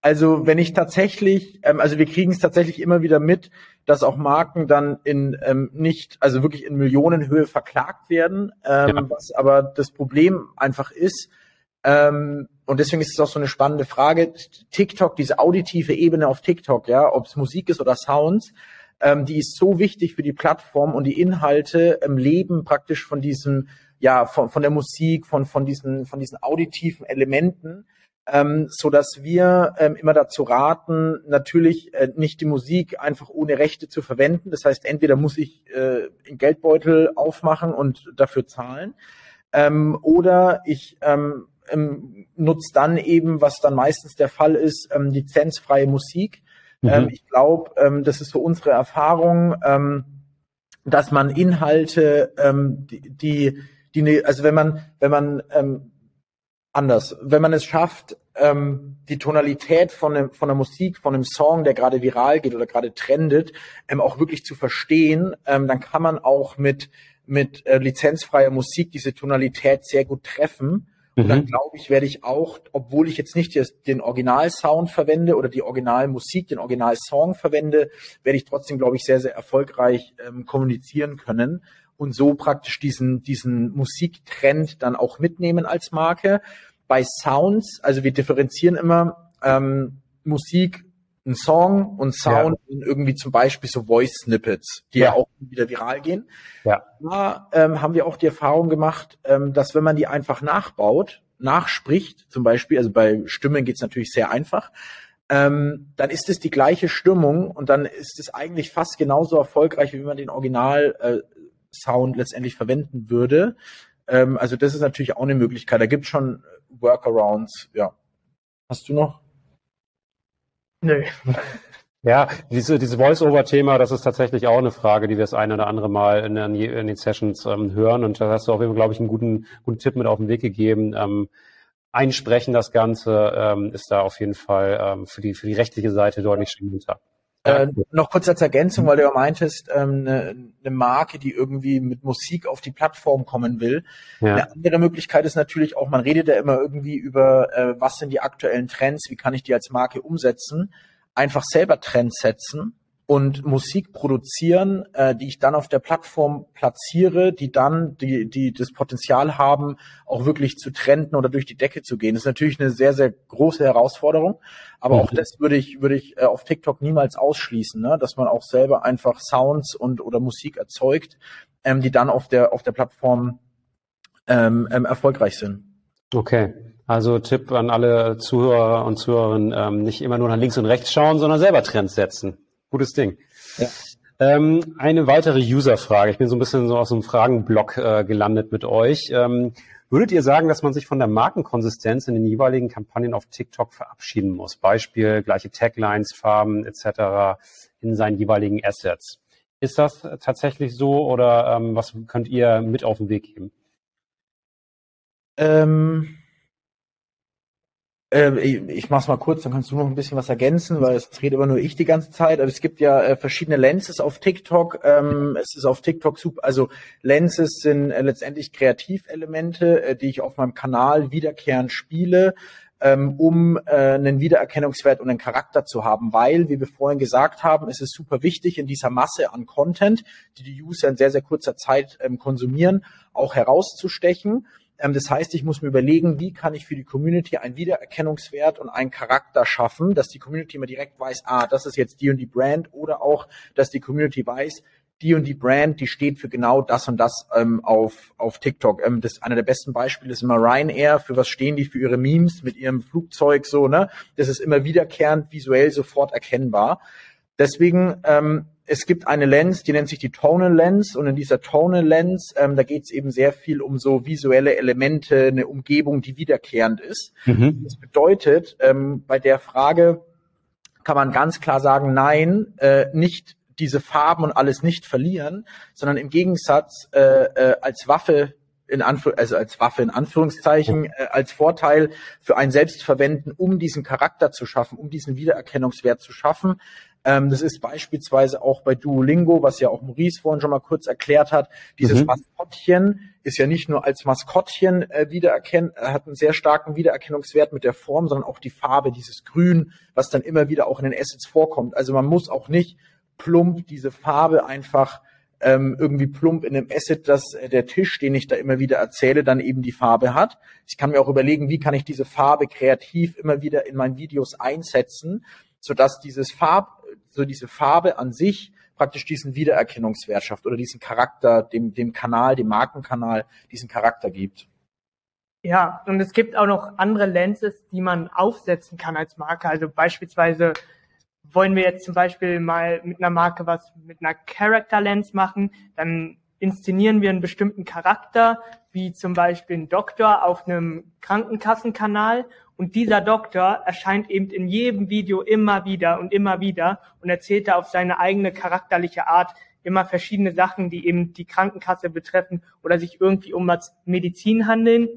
also wenn ich tatsächlich, ähm, also wir kriegen es tatsächlich immer wieder mit, dass auch Marken dann in ähm, nicht, also wirklich in Millionenhöhe verklagt werden, ähm, ja. was aber das Problem einfach ist, ähm, und deswegen ist es auch so eine spannende Frage, TikTok, diese auditive Ebene auf TikTok, ja, ob es Musik ist oder Sounds, ähm, die ist so wichtig für die Plattform und die Inhalte ähm, leben praktisch von diesem ja, von, von der Musik, von, von diesen, von diesen auditiven Elementen, ähm, so dass wir ähm, immer dazu raten, natürlich äh, nicht die Musik einfach ohne Rechte zu verwenden. Das heißt, entweder muss ich äh, einen Geldbeutel aufmachen und dafür zahlen, ähm, oder ich ähm, ähm, nutze dann eben, was dann meistens der Fall ist, ähm, lizenzfreie Musik. Mhm. Ähm, ich glaube, ähm, das ist so unsere Erfahrung, ähm, dass man Inhalte, ähm, die, die die, ne, also wenn man, wenn man ähm, anders. Wenn man es schafft, ähm, die Tonalität von, einem, von einer Musik, von einem Song, der gerade viral geht oder gerade trendet, ähm, auch wirklich zu verstehen, ähm, dann kann man auch mit, mit äh, lizenzfreier Musik diese Tonalität sehr gut treffen. Und dann mhm. glaube ich, werde ich auch, obwohl ich jetzt nicht den Originalsound verwende oder die Originalmusik, den Originalsong verwende, werde ich trotzdem, glaube ich, sehr, sehr erfolgreich ähm, kommunizieren können und so praktisch diesen, diesen Musiktrend dann auch mitnehmen als Marke. Bei Sounds, also wir differenzieren immer ähm, Musik, ein Song und Sound ja. irgendwie zum Beispiel so Voice Snippets, die ja, ja auch wieder viral gehen. Ja. Da ähm, haben wir auch die Erfahrung gemacht, ähm, dass wenn man die einfach nachbaut, nachspricht, zum Beispiel, also bei Stimmen geht's natürlich sehr einfach, ähm, dann ist es die gleiche Stimmung und dann ist es eigentlich fast genauso erfolgreich, wie wenn man den Original äh, Sound letztendlich verwenden würde. Ähm, also das ist natürlich auch eine Möglichkeit. Da gibt es schon Workarounds, ja. Hast du noch? Nö. Ja, diese, diese Voice-Over-Thema, das ist tatsächlich auch eine Frage, die wir das eine oder andere Mal in, in, in den Sessions ähm, hören. Und da hast du auf jeden Fall, glaube ich, einen guten, guten Tipp mit auf den Weg gegeben. Ähm, einsprechen das Ganze ähm, ist da auf jeden Fall ähm, für, die, für die rechtliche Seite deutlich Äh, noch kurz als Ergänzung, weil du ja meintest, ähm, eine, eine Marke, die irgendwie mit Musik auf die Plattform kommen will. Ja. Eine andere Möglichkeit ist natürlich auch, man redet ja immer irgendwie über, äh, was sind die aktuellen Trends, wie kann ich die als Marke umsetzen. Einfach selber Trends setzen und Musik produzieren, äh, die ich dann auf der Plattform platziere, die dann die, die das Potenzial haben, auch wirklich zu trenden oder durch die Decke zu gehen. Das ist natürlich eine sehr, sehr große Herausforderung. Aber mhm. auch das würde ich, würde ich äh, auf TikTok niemals ausschließen, ne? dass man auch selber einfach Sounds und oder Musik erzeugt, ähm, die dann auf der, auf der Plattform ähm, ähm, erfolgreich sind. Okay. Also Tipp an alle Zuhörer und Zuhörerinnen, ähm, nicht immer nur nach links und rechts schauen, sondern selber Trends setzen. Gutes Ding. Ja. Ähm, eine weitere User-Frage. Ich bin so ein bisschen so aus einem Fragenblock äh, gelandet mit euch. Ähm, würdet ihr sagen, dass man sich von der Markenkonsistenz in den jeweiligen Kampagnen auf TikTok verabschieden muss? Beispiel gleiche Taglines, Farben etc. in seinen jeweiligen Assets. Ist das tatsächlich so oder ähm, was könnt ihr mit auf den Weg geben? Ähm, äh, ich, mach's mal kurz, dann kannst du noch ein bisschen was ergänzen, weil es redet immer nur ich die ganze Zeit. Aber es gibt ja äh, verschiedene Lenses auf TikTok. Ähm, es ist auf TikTok super, also Lenses sind äh, letztendlich Kreativelemente, äh, die ich auf meinem Kanal wiederkehrend spiele, ähm, um einen Wiedererkennungswert und einen Charakter zu haben, weil, wie wir vorhin gesagt haben, es ist super wichtig in dieser Masse an Content, die die User in sehr, sehr kurzer Zeit ähm, konsumieren, auch herauszustechen ähm, das heißt, ich muss mir überlegen, wie kann ich für die Community einen Wiedererkennungswert und einen Charakter schaffen, dass die Community immer direkt weiß, ah, das ist jetzt die und die Brand oder auch, dass die Community weiß, die und die Brand, die steht für genau das und das ähm, auf, auf TikTok. Ähm, das einer der besten Beispiele ist immer Ryanair. Für was stehen die? Für ihre Memes mit ihrem Flugzeug so, ne? Das ist immer wiederkehrend visuell sofort erkennbar. Deswegen ähm, es gibt eine Lens, die nennt sich die Tonal Lens und in dieser Tonal Lens, ähm, da geht es eben sehr viel um so visuelle Elemente, eine Umgebung, die wiederkehrend ist. Mhm. Das bedeutet, ähm, bei der Frage kann man ganz klar sagen, nein, äh, nicht diese Farben und alles nicht verlieren, sondern im Gegensatz äh, äh, als Waffe in Anführ also als Waffe in Anführungszeichen, äh, als Vorteil für ein selbst verwenden, um diesen Charakter zu schaffen, um diesen Wiedererkennungswert zu schaffen, ähm, das ist beispielsweise auch bei Duolingo, was ja auch Maurice vorhin schon mal kurz erklärt hat. Dieses mhm. Maskottchen ist ja nicht nur als Maskottchen äh, wiedererkennen, äh, hat einen sehr starken Wiedererkennungswert mit der Form, sondern auch die Farbe, dieses Grün, was dann immer wieder auch in den Assets vorkommt. Also man muss auch nicht plump diese Farbe einfach ähm, irgendwie plump in einem Asset, dass äh, der Tisch, den ich da immer wieder erzähle, dann eben die Farbe hat. Ich kann mir auch überlegen, wie kann ich diese Farbe kreativ immer wieder in meinen Videos einsetzen, sodass dieses Farb so diese Farbe an sich praktisch diesen Wiedererkennungswert schafft oder diesen Charakter, dem, dem Kanal, dem Markenkanal, diesen Charakter gibt. Ja, und es gibt auch noch andere Lenses, die man aufsetzen kann als Marke. Also beispielsweise wollen wir jetzt zum Beispiel mal mit einer Marke was mit einer Character Lens machen, dann inszenieren wir einen bestimmten Charakter, wie zum Beispiel ein Doktor auf einem Krankenkassenkanal und dieser Doktor erscheint eben in jedem Video immer wieder und immer wieder und erzählt da auf seine eigene charakterliche Art immer verschiedene Sachen, die eben die Krankenkasse betreffen oder sich irgendwie um was Medizin handeln.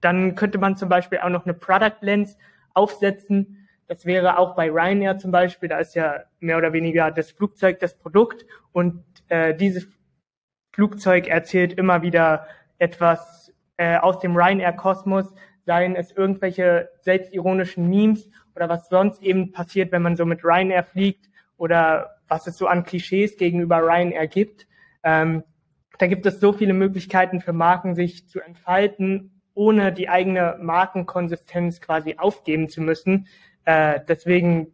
dann könnte man zum Beispiel auch noch eine Product Lens aufsetzen. Das wäre auch bei Ryanair zum Beispiel, da ist ja mehr oder weniger das Flugzeug das Produkt und äh, dieses Flugzeug erzählt immer wieder etwas äh, aus dem Ryanair-Kosmos, seien es irgendwelche selbstironischen Memes oder was sonst eben passiert, wenn man so mit Ryanair fliegt oder was es so an Klischees gegenüber Ryanair gibt. Ähm, da gibt es so viele Möglichkeiten für Marken, sich zu entfalten, ohne die eigene Markenkonsistenz quasi aufgeben zu müssen. Äh, deswegen,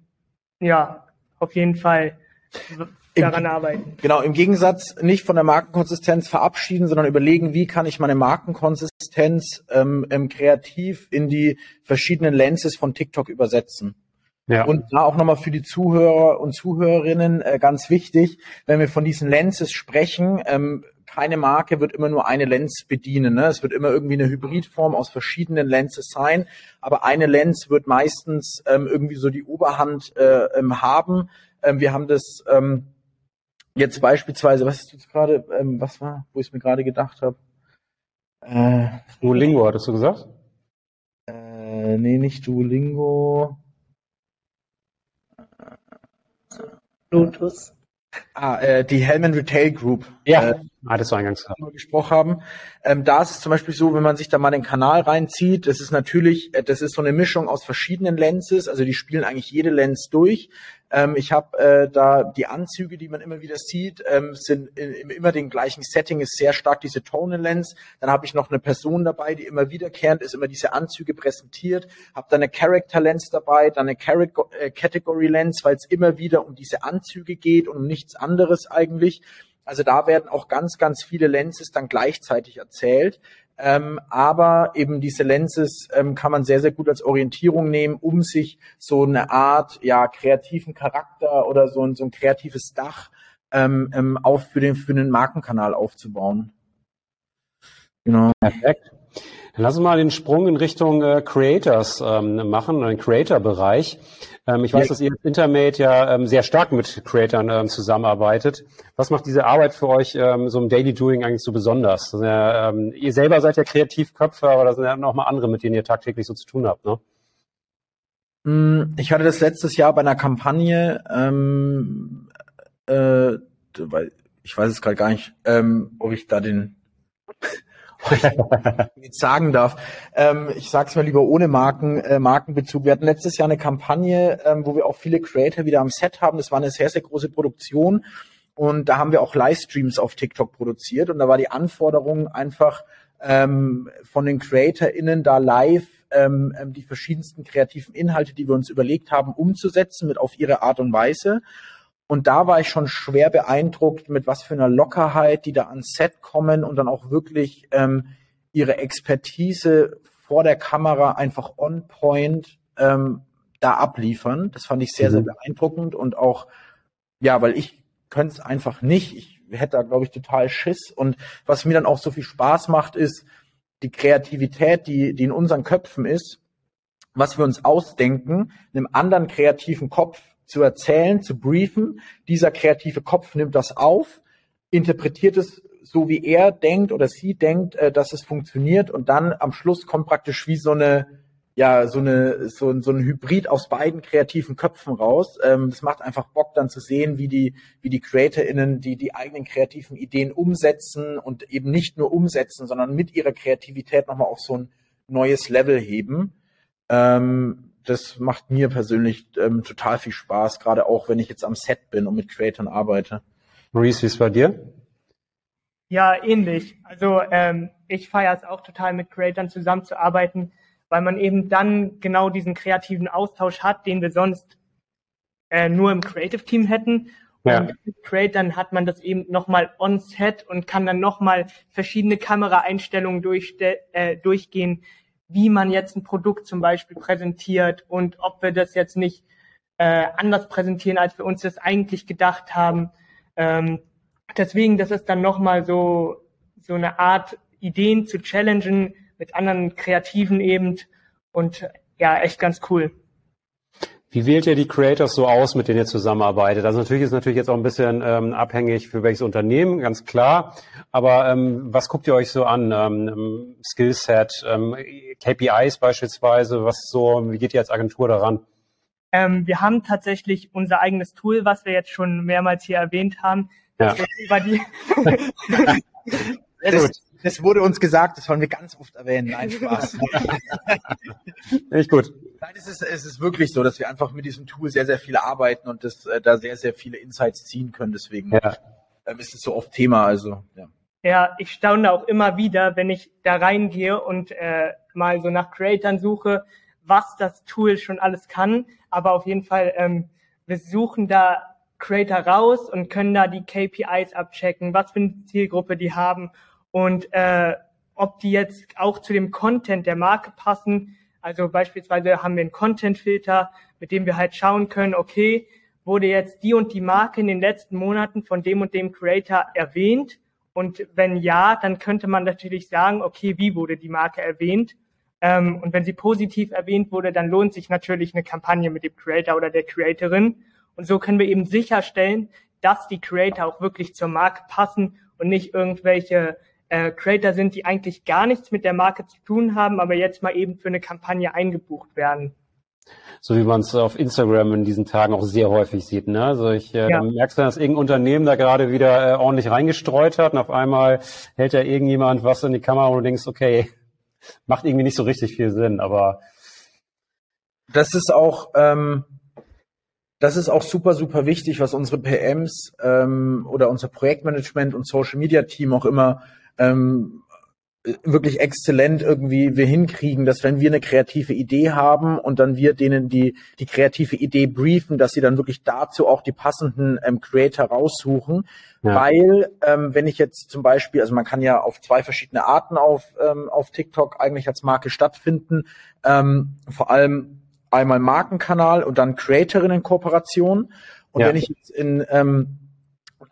ja, auf jeden Fall daran Im, arbeiten. Genau, im Gegensatz nicht von der Markenkonsistenz verabschieden, sondern überlegen, wie kann ich meine Markenkonsistenz ähm, ähm, kreativ in die verschiedenen Lenses von TikTok übersetzen. Ja. Und da auch nochmal für die Zuhörer und Zuhörerinnen äh, ganz wichtig, wenn wir von diesen Lenses sprechen, ähm, keine Marke wird immer nur eine Lens bedienen. Ne? Es wird immer irgendwie eine Hybridform aus verschiedenen Lenses sein, aber eine Lens wird meistens ähm, irgendwie so die Oberhand äh, ähm, haben. Ähm, wir haben das ähm, jetzt beispielsweise, was ist jetzt gerade, ähm, was war, wo ich es mir gerade gedacht habe? Äh, Duolingo, hattest du gesagt? Äh, nee, nicht Duolingo. Lotus. Ah, äh, die Hellman Retail Group. Ja, äh, hattest du eingangs gehabt. gesprochen haben. Ähm, da ist es zum Beispiel so, wenn man sich da mal den Kanal reinzieht, das ist natürlich, äh, das ist so eine Mischung aus verschiedenen Lenses, also die spielen eigentlich jede Lens durch. Ähm, ich habe äh, da die Anzüge, die man immer wieder sieht, ähm, sind in, in, immer den gleichen Setting, ist sehr stark diese Tonal Lens. Dann habe ich noch eine Person dabei, die immer wiederkehrend ist, immer diese Anzüge präsentiert. Habe dann eine Character Lens dabei, dann eine äh, Category Lens, weil es immer wieder um diese Anzüge geht und um nichts anderes eigentlich. Also da werden auch ganz, ganz viele Lenses dann gleichzeitig erzählt. Ähm, aber eben diese Lenses ähm, kann man sehr, sehr gut als Orientierung nehmen, um sich so eine Art ja kreativen Charakter oder so ein, so ein kreatives Dach ähm, ähm auf für den, für den Markenkanal aufzubauen. Genau. Perfekt. Dann lass uns mal den Sprung in Richtung äh, Creators ähm, machen, den Creator-Bereich. Ähm, ich weiß, ja. dass ihr Intermate ja ähm, sehr stark mit Creatern ähm, zusammenarbeitet. Was macht diese Arbeit für euch ähm, so im Daily Doing eigentlich so besonders? Ja, ähm, ihr selber seid ja Kreativköpfe, aber da sind ja noch mal andere, mit denen ihr tagtäglich so zu tun habt, ne? Mm, ich hatte das letztes Jahr bei einer Kampagne, ähm, äh, weil ich weiß es gerade gar nicht, ähm, ob ich da den jetzt sagen darf. Ähm, ich sage es mal lieber ohne Marken, äh, Markenbezug. Wir hatten letztes Jahr eine Kampagne, ähm, wo wir auch viele Creator wieder am Set haben. Das war eine sehr, sehr große Produktion. Und da haben wir auch Livestreams auf TikTok produziert. Und da war die Anforderung einfach ähm, von den CreatorInnen da live ähm, ähm die verschiedensten kreativen Inhalte, die wir uns überlegt haben, umzusetzen mit auf ihre Art und Weise. Und da war ich schon schwer beeindruckt, mit was für einer Lockerheit die da ans Set kommen und dann auch wirklich ähm, ihre Expertise vor der Kamera einfach on point ähm, da abliefern. Das fand ich sehr, mhm. sehr beeindruckend und auch, ja, weil ich könnte es einfach nicht. Ich hätte da, glaube ich, total Schiss. Und was mir dann auch so viel Spaß macht, ist die Kreativität, die, die in unseren Köpfen ist, was wir uns ausdenken, einem anderen kreativen Kopf zu erzählen, zu briefen. Dieser kreative Kopf nimmt das auf, interpretiert es so, wie er denkt oder sie denkt, äh, dass es funktioniert und dann am Schluss kommt praktisch wie so eine ja, so eine, so, so ein Hybrid aus beiden kreativen Köpfen raus. Ähm, das macht einfach Bock, dann zu sehen, wie die, wie die CreatorInnen die, die eigenen kreativen Ideen umsetzen und eben nicht nur umsetzen, sondern mit ihrer Kreativität nochmal auf so ein neues Level heben. Ähm, das macht mir persönlich ähm, total viel Spaß, gerade auch wenn ich jetzt am Set bin und mit Creatoren arbeite. Maurice, wie ist es bei dir? Ja, ähnlich. Also ähm, ich feiere es auch total, mit Creatoren zusammenzuarbeiten, weil man eben dann genau diesen kreativen Austausch hat, den wir sonst äh, nur im Creative Team hätten. Ja. Und mit Creatoren hat man das eben nochmal on set und kann dann nochmal verschiedene Kameraeinstellungen durchste äh, durchgehen, wie man jetzt ein Produkt zum Beispiel präsentiert und ob wir das jetzt nicht äh, anders präsentieren, als wir uns das eigentlich gedacht haben. Ähm, deswegen, das ist dann nochmal so, so eine Art, Ideen zu challengen mit anderen Kreativen eben und ja, echt ganz cool. Wie wählt ihr die Creators so aus, mit denen ihr zusammenarbeitet? Also natürlich ist natürlich jetzt auch ein bisschen ähm, abhängig für welches Unternehmen, ganz klar. Aber ähm, was guckt ihr euch so an? Ähm, Skillset, ähm, KPIs beispielsweise, was so, wie geht ihr als Agentur daran? Ähm, wir haben tatsächlich unser eigenes Tool, was wir jetzt schon mehrmals hier erwähnt haben. Ja. Über die das, das wurde uns gesagt, das wollen wir ganz oft erwähnen. Nein, Spaß. Echt gut. Nein, es ist, es ist wirklich so, dass wir einfach mit diesem Tool sehr, sehr viel arbeiten und das, äh, da sehr, sehr viele Insights ziehen können. Deswegen ja. ähm, ist es so oft Thema. Also, ja. Ja, ich staune auch immer wieder, wenn ich da reingehe und äh, mal so nach Creatern suche, was das Tool schon alles kann. Aber auf jeden Fall, ähm, wir suchen da Creator raus und können da die KPIs abchecken, was für eine Zielgruppe die haben und äh, ob die jetzt auch zu dem Content der Marke passen. Also beispielsweise haben wir einen Content-Filter, mit dem wir halt schauen können, okay, wurde jetzt die und die Marke in den letzten Monaten von dem und dem Creator erwähnt? Und wenn ja, dann könnte man natürlich sagen, okay, wie wurde die Marke erwähnt? Ähm, und wenn sie positiv erwähnt wurde, dann lohnt sich natürlich eine Kampagne mit dem Creator oder der Creatorin. Und so können wir eben sicherstellen, dass die Creator auch wirklich zur Marke passen und nicht irgendwelche äh, Creator sind, die eigentlich gar nichts mit der Marke zu tun haben, aber jetzt mal eben für eine Kampagne eingebucht werden. So wie man es auf Instagram in diesen Tagen auch sehr häufig sieht. Ne? Also ich äh, ja. merkst du, dass irgendein Unternehmen da gerade wieder äh, ordentlich reingestreut hat und auf einmal hält da irgendjemand was in die Kamera und du denkst, okay, macht irgendwie nicht so richtig viel Sinn, aber das ist auch ähm, das ist auch super, super wichtig, was unsere PMs ähm, oder unser Projektmanagement und Social Media Team auch immer ähm, wirklich exzellent irgendwie wir hinkriegen, dass wenn wir eine kreative Idee haben und dann wir denen die die kreative Idee briefen, dass sie dann wirklich dazu auch die passenden ähm, Creator raussuchen, ja. weil ähm, wenn ich jetzt zum Beispiel, also man kann ja auf zwei verschiedene Arten auf ähm, auf TikTok eigentlich als Marke stattfinden, ähm, vor allem einmal Markenkanal und dann Creatorinnen-Kooperation und ja. wenn ich jetzt in ähm,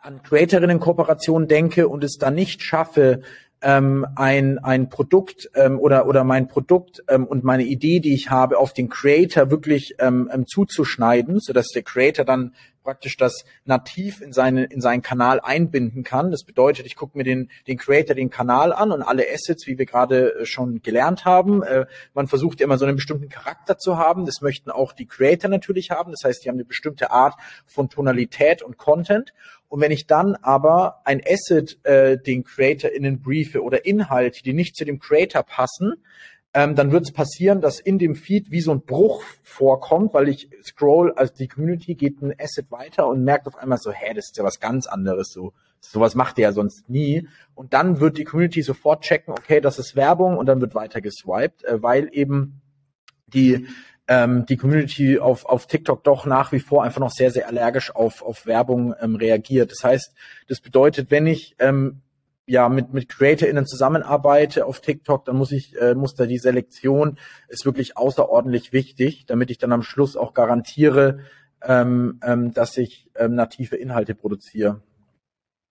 an Creatorinnen-Kooperation denke und es dann nicht schaffe, ähm, ein, ein Produkt ähm, oder, oder mein Produkt ähm, und meine Idee, die ich habe, auf den Creator wirklich ähm, ähm, zuzuschneiden, sodass der Creator dann praktisch das nativ in, seine, in seinen Kanal einbinden kann. Das bedeutet, ich gucke mir den, den Creator den Kanal an und alle Assets, wie wir gerade äh, schon gelernt haben. Äh, man versucht immer so einen bestimmten Charakter zu haben. Das möchten auch die Creator natürlich haben. Das heißt, die haben eine bestimmte Art von Tonalität und Content. Und wenn ich dann aber ein Asset äh, den CreatorInnen briefe oder Inhalte, die nicht zu dem Creator passen, ähm, dann wird es passieren, dass in dem Feed wie so ein Bruch vorkommt, weil ich scroll, also die Community geht ein Asset weiter und merkt auf einmal so, hä, das ist ja was ganz anderes, so sowas macht ihr ja sonst nie. Und dann wird die Community sofort checken, okay, das ist Werbung und dann wird weiter geswiped, äh, weil eben die ähm, die Community auf, auf TikTok doch nach wie vor einfach noch sehr, sehr allergisch auf, auf Werbung ähm, reagiert. Das heißt, das bedeutet, wenn ich ähm, ja mit mit CreatorInnen zusammenarbeite auf TikTok, dann muss ich äh, muss da die Selektion ist wirklich außerordentlich wichtig, damit ich dann am Schluss auch garantiere, ähm, ähm, dass ich ähm, native Inhalte produziere.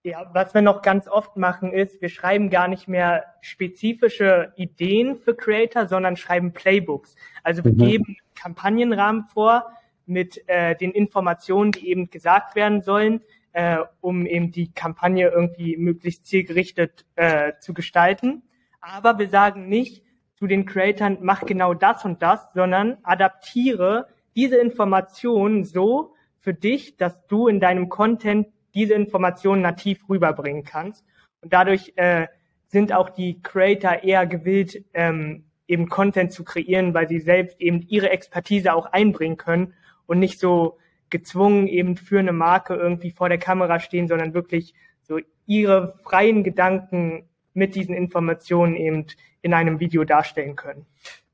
Ja, was wir noch ganz oft machen ist, wir schreiben gar nicht mehr spezifische Ideen für Creator, sondern schreiben Playbooks. Also wir mhm. geben Kampagnenrahmen vor mit äh, den Informationen, die eben gesagt werden sollen, äh, um eben die Kampagne irgendwie möglichst zielgerichtet äh, zu gestalten. Aber wir sagen nicht zu den Creatoren, mach genau das und das, sondern adaptiere diese Informationen so für dich, dass du in deinem Content diese Informationen nativ rüberbringen kannst. Und dadurch äh, sind auch die Creator eher gewillt, ähm, eben Content zu kreieren, weil sie selbst eben ihre Expertise auch einbringen können und nicht so gezwungen eben für eine Marke irgendwie vor der Kamera stehen, sondern wirklich so ihre freien Gedanken mit diesen Informationen eben in einem Video darstellen können.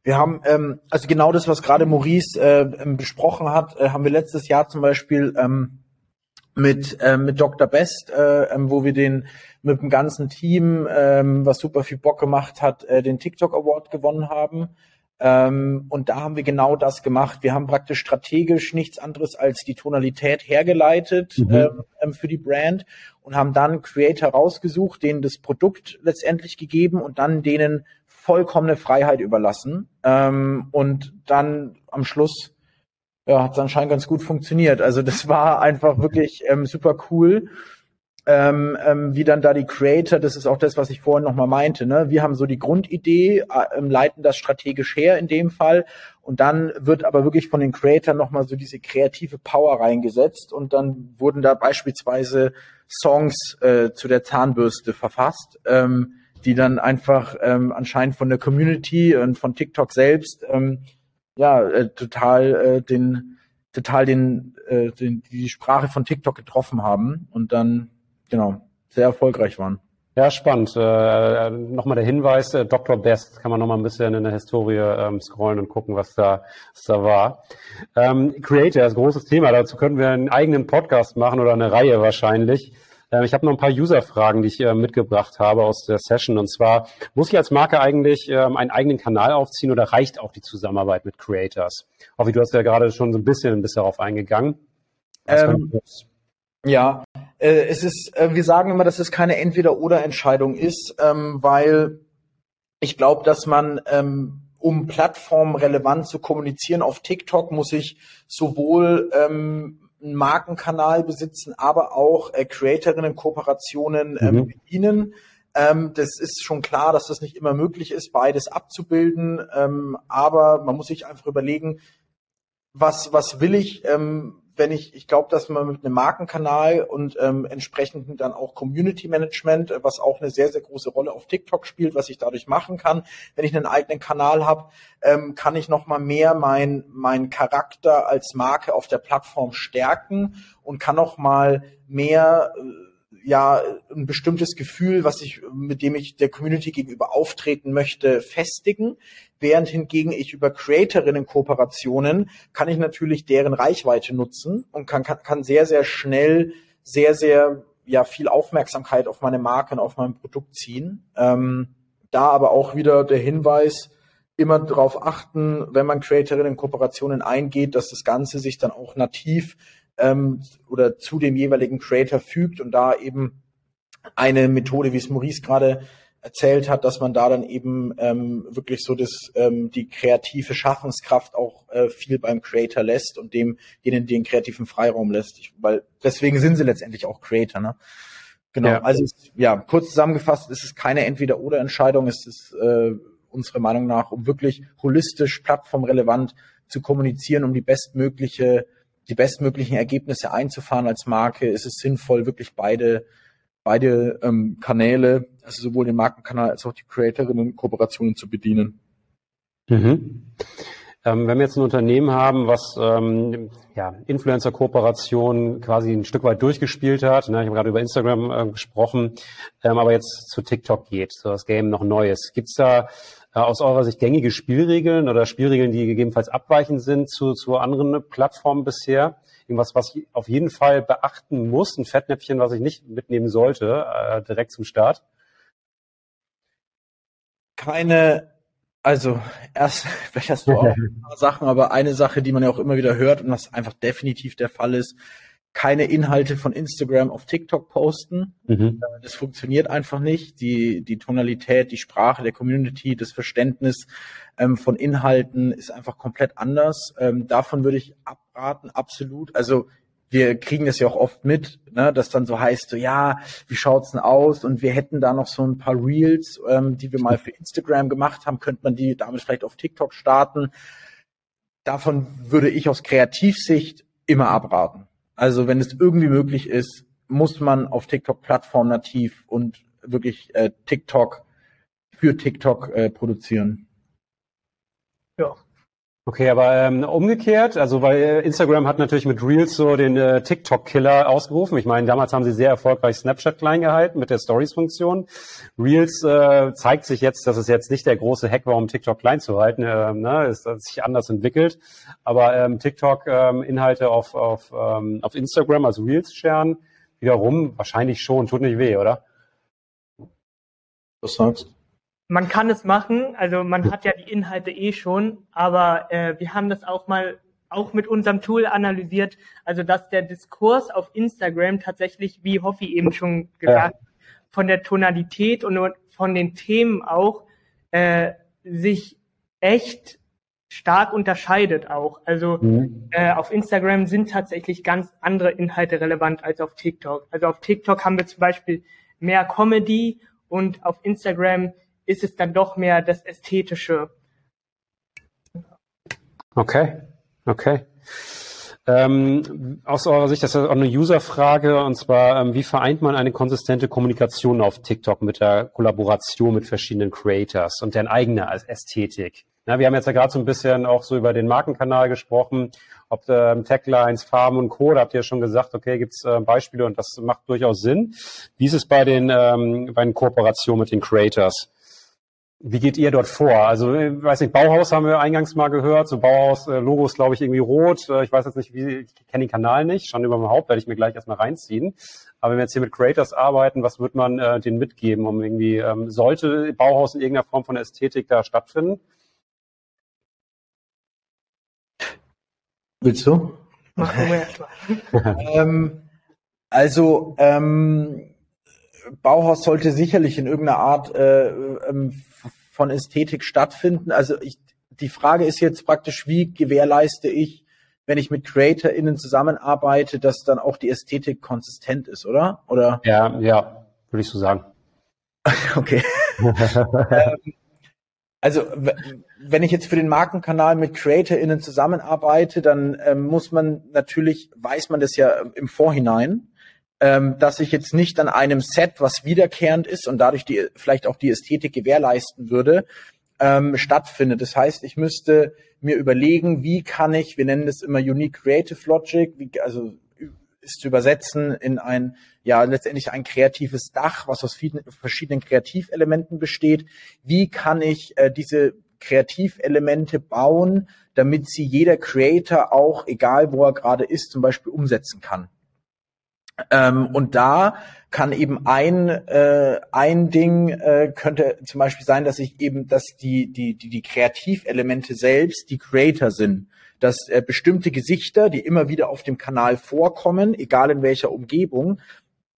Wir haben ähm, also genau das, was gerade Maurice äh, besprochen hat, äh, haben wir letztes Jahr zum Beispiel ähm, mit, äh, mit Dr. Best, äh, ähm, wo wir den mit dem ganzen Team, ähm, was super viel Bock gemacht hat, äh, den TikTok Award gewonnen haben. Ähm, und da haben wir genau das gemacht. Wir haben praktisch strategisch nichts anderes als die Tonalität hergeleitet mhm. ähm, ähm für die Brand und haben dann Creator rausgesucht, denen das Produkt letztendlich gegeben und dann denen vollkommene Freiheit überlassen. Ähm, und dann am Schluss ja, hat es anscheinend ganz gut funktioniert. Also das war einfach wirklich ähm, super cool. Ähm, ähm, wie dann da die Creator, das ist auch das, was ich vorhin nochmal meinte, ne? Wir haben so die Grundidee, äh, leiten das strategisch her in dem Fall. Und dann wird aber wirklich von den Creator nochmal so diese kreative Power reingesetzt. Und dann wurden da beispielsweise Songs äh, zu der Zahnbürste verfasst, ähm, die dann einfach ähm, anscheinend von der Community und von TikTok selbst ähm, ja äh, total äh, den total den, äh, den die Sprache von TikTok getroffen haben. Und dann genau sehr erfolgreich waren. Ja, spannend. Äh, nochmal der Hinweis, äh, Dr. Best, kann man nochmal ein bisschen in der Historie ähm, scrollen und gucken, was da, was da war. Ähm, Creator ist ein großes Thema, dazu können wir einen eigenen Podcast machen oder eine Reihe wahrscheinlich. Ähm, ich habe noch ein paar User-Fragen, die ich äh, mitgebracht habe aus der Session. Und zwar, muss ich als Marke eigentlich ähm, einen eigenen Kanal aufziehen oder reicht auch die Zusammenarbeit mit Creators? Hoffi, du hast ja gerade schon so ein bisschen bis darauf eingegangen. Ja, äh, es ist, äh, wir sagen immer, dass es keine Entweder-oder-Entscheidung ist, ähm, weil ich glaube, dass man, ähm, um plattformrelevant zu kommunizieren auf TikTok, muss ich sowohl ähm, einen Markenkanal besitzen, aber auch äh, Creatorinnen-Kooperationen ähm, mhm. bedienen. Ähm, das ist schon klar, dass das nicht immer möglich ist, beides abzubilden. Ähm, aber man muss sich einfach überlegen, was, was will ich? Ähm, wenn ich, ich glaube, dass man mit einem Markenkanal und ähm, entsprechend dann auch Community Management, äh, was auch eine sehr, sehr große Rolle auf TikTok spielt, was ich dadurch machen kann, wenn ich einen eigenen Kanal habe, ähm, kann ich nochmal mehr mein, mein Charakter als Marke auf der Plattform stärken und kann nochmal mehr äh, ja ein bestimmtes Gefühl, was ich, mit dem ich der Community gegenüber auftreten möchte, festigen. Während hingegen ich über Creatorinnen-Kooperationen kann ich natürlich deren Reichweite nutzen und kann, kann, kann sehr, sehr schnell sehr, sehr ja viel Aufmerksamkeit auf meine Marke und auf mein Produkt ziehen. Ähm, da aber auch wieder der Hinweis, immer darauf achten, wenn man Creatorinnen-Kooperationen eingeht, dass das Ganze sich dann auch nativ ähm, oder zu dem jeweiligen Creator fügt und da eben eine Methode, wie es Maurice gerade erzählt hat, dass man da dann eben ähm, wirklich so das ähm, die kreative Schaffenskraft auch äh, viel beim Creator lässt und dem denen den kreativen Freiraum lässt, ich, weil deswegen sind sie letztendlich auch Creator, ne? Genau. Ja. Also ja, kurz zusammengefasst, es ist keine Entweder-oder-Entscheidung, es ist äh, unserer Meinung nach, um wirklich holistisch, plattformrelevant zu kommunizieren, um die bestmögliche die bestmöglichen Ergebnisse einzufahren als Marke, ist es sinnvoll, wirklich beide, beide ähm, Kanäle, also sowohl den Markenkanal als auch die Creatorinnen-Kooperationen zu bedienen. Mhm. Ähm, wenn wir jetzt ein Unternehmen haben, was ähm, ja, Influencer-Kooperationen quasi ein Stück weit durchgespielt hat, ne, ich habe gerade über Instagram äh, gesprochen, ähm, aber jetzt zu TikTok geht, so das Game noch Neues. Gibt's da äh, aus eurer Sicht gängige Spielregeln oder Spielregeln, die gegebenenfalls abweichend sind zu, zu anderen Plattformen bisher? Irgendwas, was ich auf jeden Fall beachten muss, ein Fettnäpfchen, was ich nicht mitnehmen sollte, äh, direkt zum Start? Keine, also erst, vielleicht hast du auch ein paar Sachen, aber eine Sache, die man ja auch immer wieder hört und was einfach definitiv der Fall ist, keine Inhalte von Instagram auf TikTok posten. Mhm. Äh, das funktioniert einfach nicht. Die, die Tonalität, die Sprache der Community, das Verständnis ähm, von Inhalten ist einfach komplett anders. Ähm, davon würde ich abraten, absolut. Also wir kriegen das ja auch oft mit, ne, dass dann so heißt, so, ja, wie schaut's denn aus? Und wir hätten da noch so ein paar Reels, ähm, die wir mal für Instagram gemacht haben, könnte man die damit vielleicht auf TikTok starten. Davon würde ich aus Kreativsicht immer abraten. Also wenn es irgendwie möglich ist, muss man auf TikTok Plattform nativ und wirklich äh, TikTok für TikTok äh, produzieren. Ja. Okay, aber ähm, umgekehrt, also weil Instagram hat natürlich mit Reels so den äh, TikTok-Killer ausgerufen. Ich meine, damals haben sie sehr erfolgreich Snapchat klein gehalten mit der Stories-Funktion. Reels äh, zeigt sich jetzt, dass es jetzt nicht der große Hack war, um TikTok klein zu halten. Äh, ne? Es hat sich anders entwickelt. Aber ähm, TikTok-Inhalte ähm, auf, auf, ähm, auf Instagram, also Reels scheren, wiederum wahrscheinlich schon, tut nicht weh, oder? Was sagst man kann es machen, also man hat ja die Inhalte eh schon, aber äh, wir haben das auch mal auch mit unserem Tool analysiert, also dass der Diskurs auf Instagram tatsächlich, wie Hoffi eben schon gesagt, ja. von der Tonalität und von den Themen auch äh, sich echt stark unterscheidet auch. Also mhm. äh, auf Instagram sind tatsächlich ganz andere Inhalte relevant als auf TikTok. Also auf TikTok haben wir zum Beispiel mehr Comedy und auf Instagram ist es dann doch mehr das Ästhetische. Okay, okay. Ähm, aus eurer Sicht, das ist auch eine User-Frage, und zwar, ähm, wie vereint man eine konsistente Kommunikation auf TikTok mit der Kollaboration mit verschiedenen Creators und deren eigener Ästhetik? Ja, wir haben jetzt ja gerade so ein bisschen auch so über den Markenkanal gesprochen, ob ähm, Taglines, Farben und Co. Da habt ihr ja schon gesagt, okay, gibt's äh, Beispiele und das macht durchaus Sinn. Wie ist es bei den, ähm, bei den Kooperationen mit den Creators? Wie geht ihr dort vor? Also, ich äh, weiß nicht, Bauhaus haben wir eingangs mal gehört. So Bauhaus-Logo äh, ist, glaube ich, irgendwie rot. Äh, ich weiß jetzt nicht, wie, ich kenne den Kanal nicht. Schon über mein Haupt werde ich mir gleich erstmal reinziehen. Aber wenn wir jetzt hier mit Creators arbeiten, was wird man äh, denen mitgeben, um irgendwie, ähm, sollte Bauhaus in irgendeiner Form von Ästhetik da stattfinden? Willst du? Mach ähm, also, ähm, Bauhaus sollte sicherlich in irgendeiner Art äh, ähm, von Ästhetik stattfinden. Also ich, die Frage ist jetzt praktisch, wie gewährleiste ich, wenn ich mit CreatorInnen zusammenarbeite, dass dann auch die Ästhetik konsistent ist, oder? Oder? Ja, ja, würde ich so sagen. okay. ähm, also wenn ich jetzt für den Markenkanal mit CreatorInnen zusammenarbeite, dann ähm, muss man natürlich, weiß man das ja im Vorhinein, ähm, dass ich jetzt nicht an einem Set, was wiederkehrend ist und dadurch die vielleicht auch die Ästhetik gewährleisten würde, ähm, stattfindet. Das heißt, ich müsste mir überlegen, wie kann ich, wir nennen das immer Unique Creative Logic, wie, also ist zu übersetzen in ein, ja, letztendlich ein kreatives Dach, was aus vielen, verschiedenen Kreativelementen besteht. Wie kann ich äh, diese Kreativelemente bauen, damit sie jeder Creator auch, egal wo er gerade ist, zum Beispiel umsetzen kann? Ähm, und da kann eben ein äh, ein Ding äh, könnte zum Beispiel sein, dass ich eben, dass die die die, die Kreativelemente selbst die Creator sind, dass äh, bestimmte Gesichter, die immer wieder auf dem Kanal vorkommen, egal in welcher Umgebung,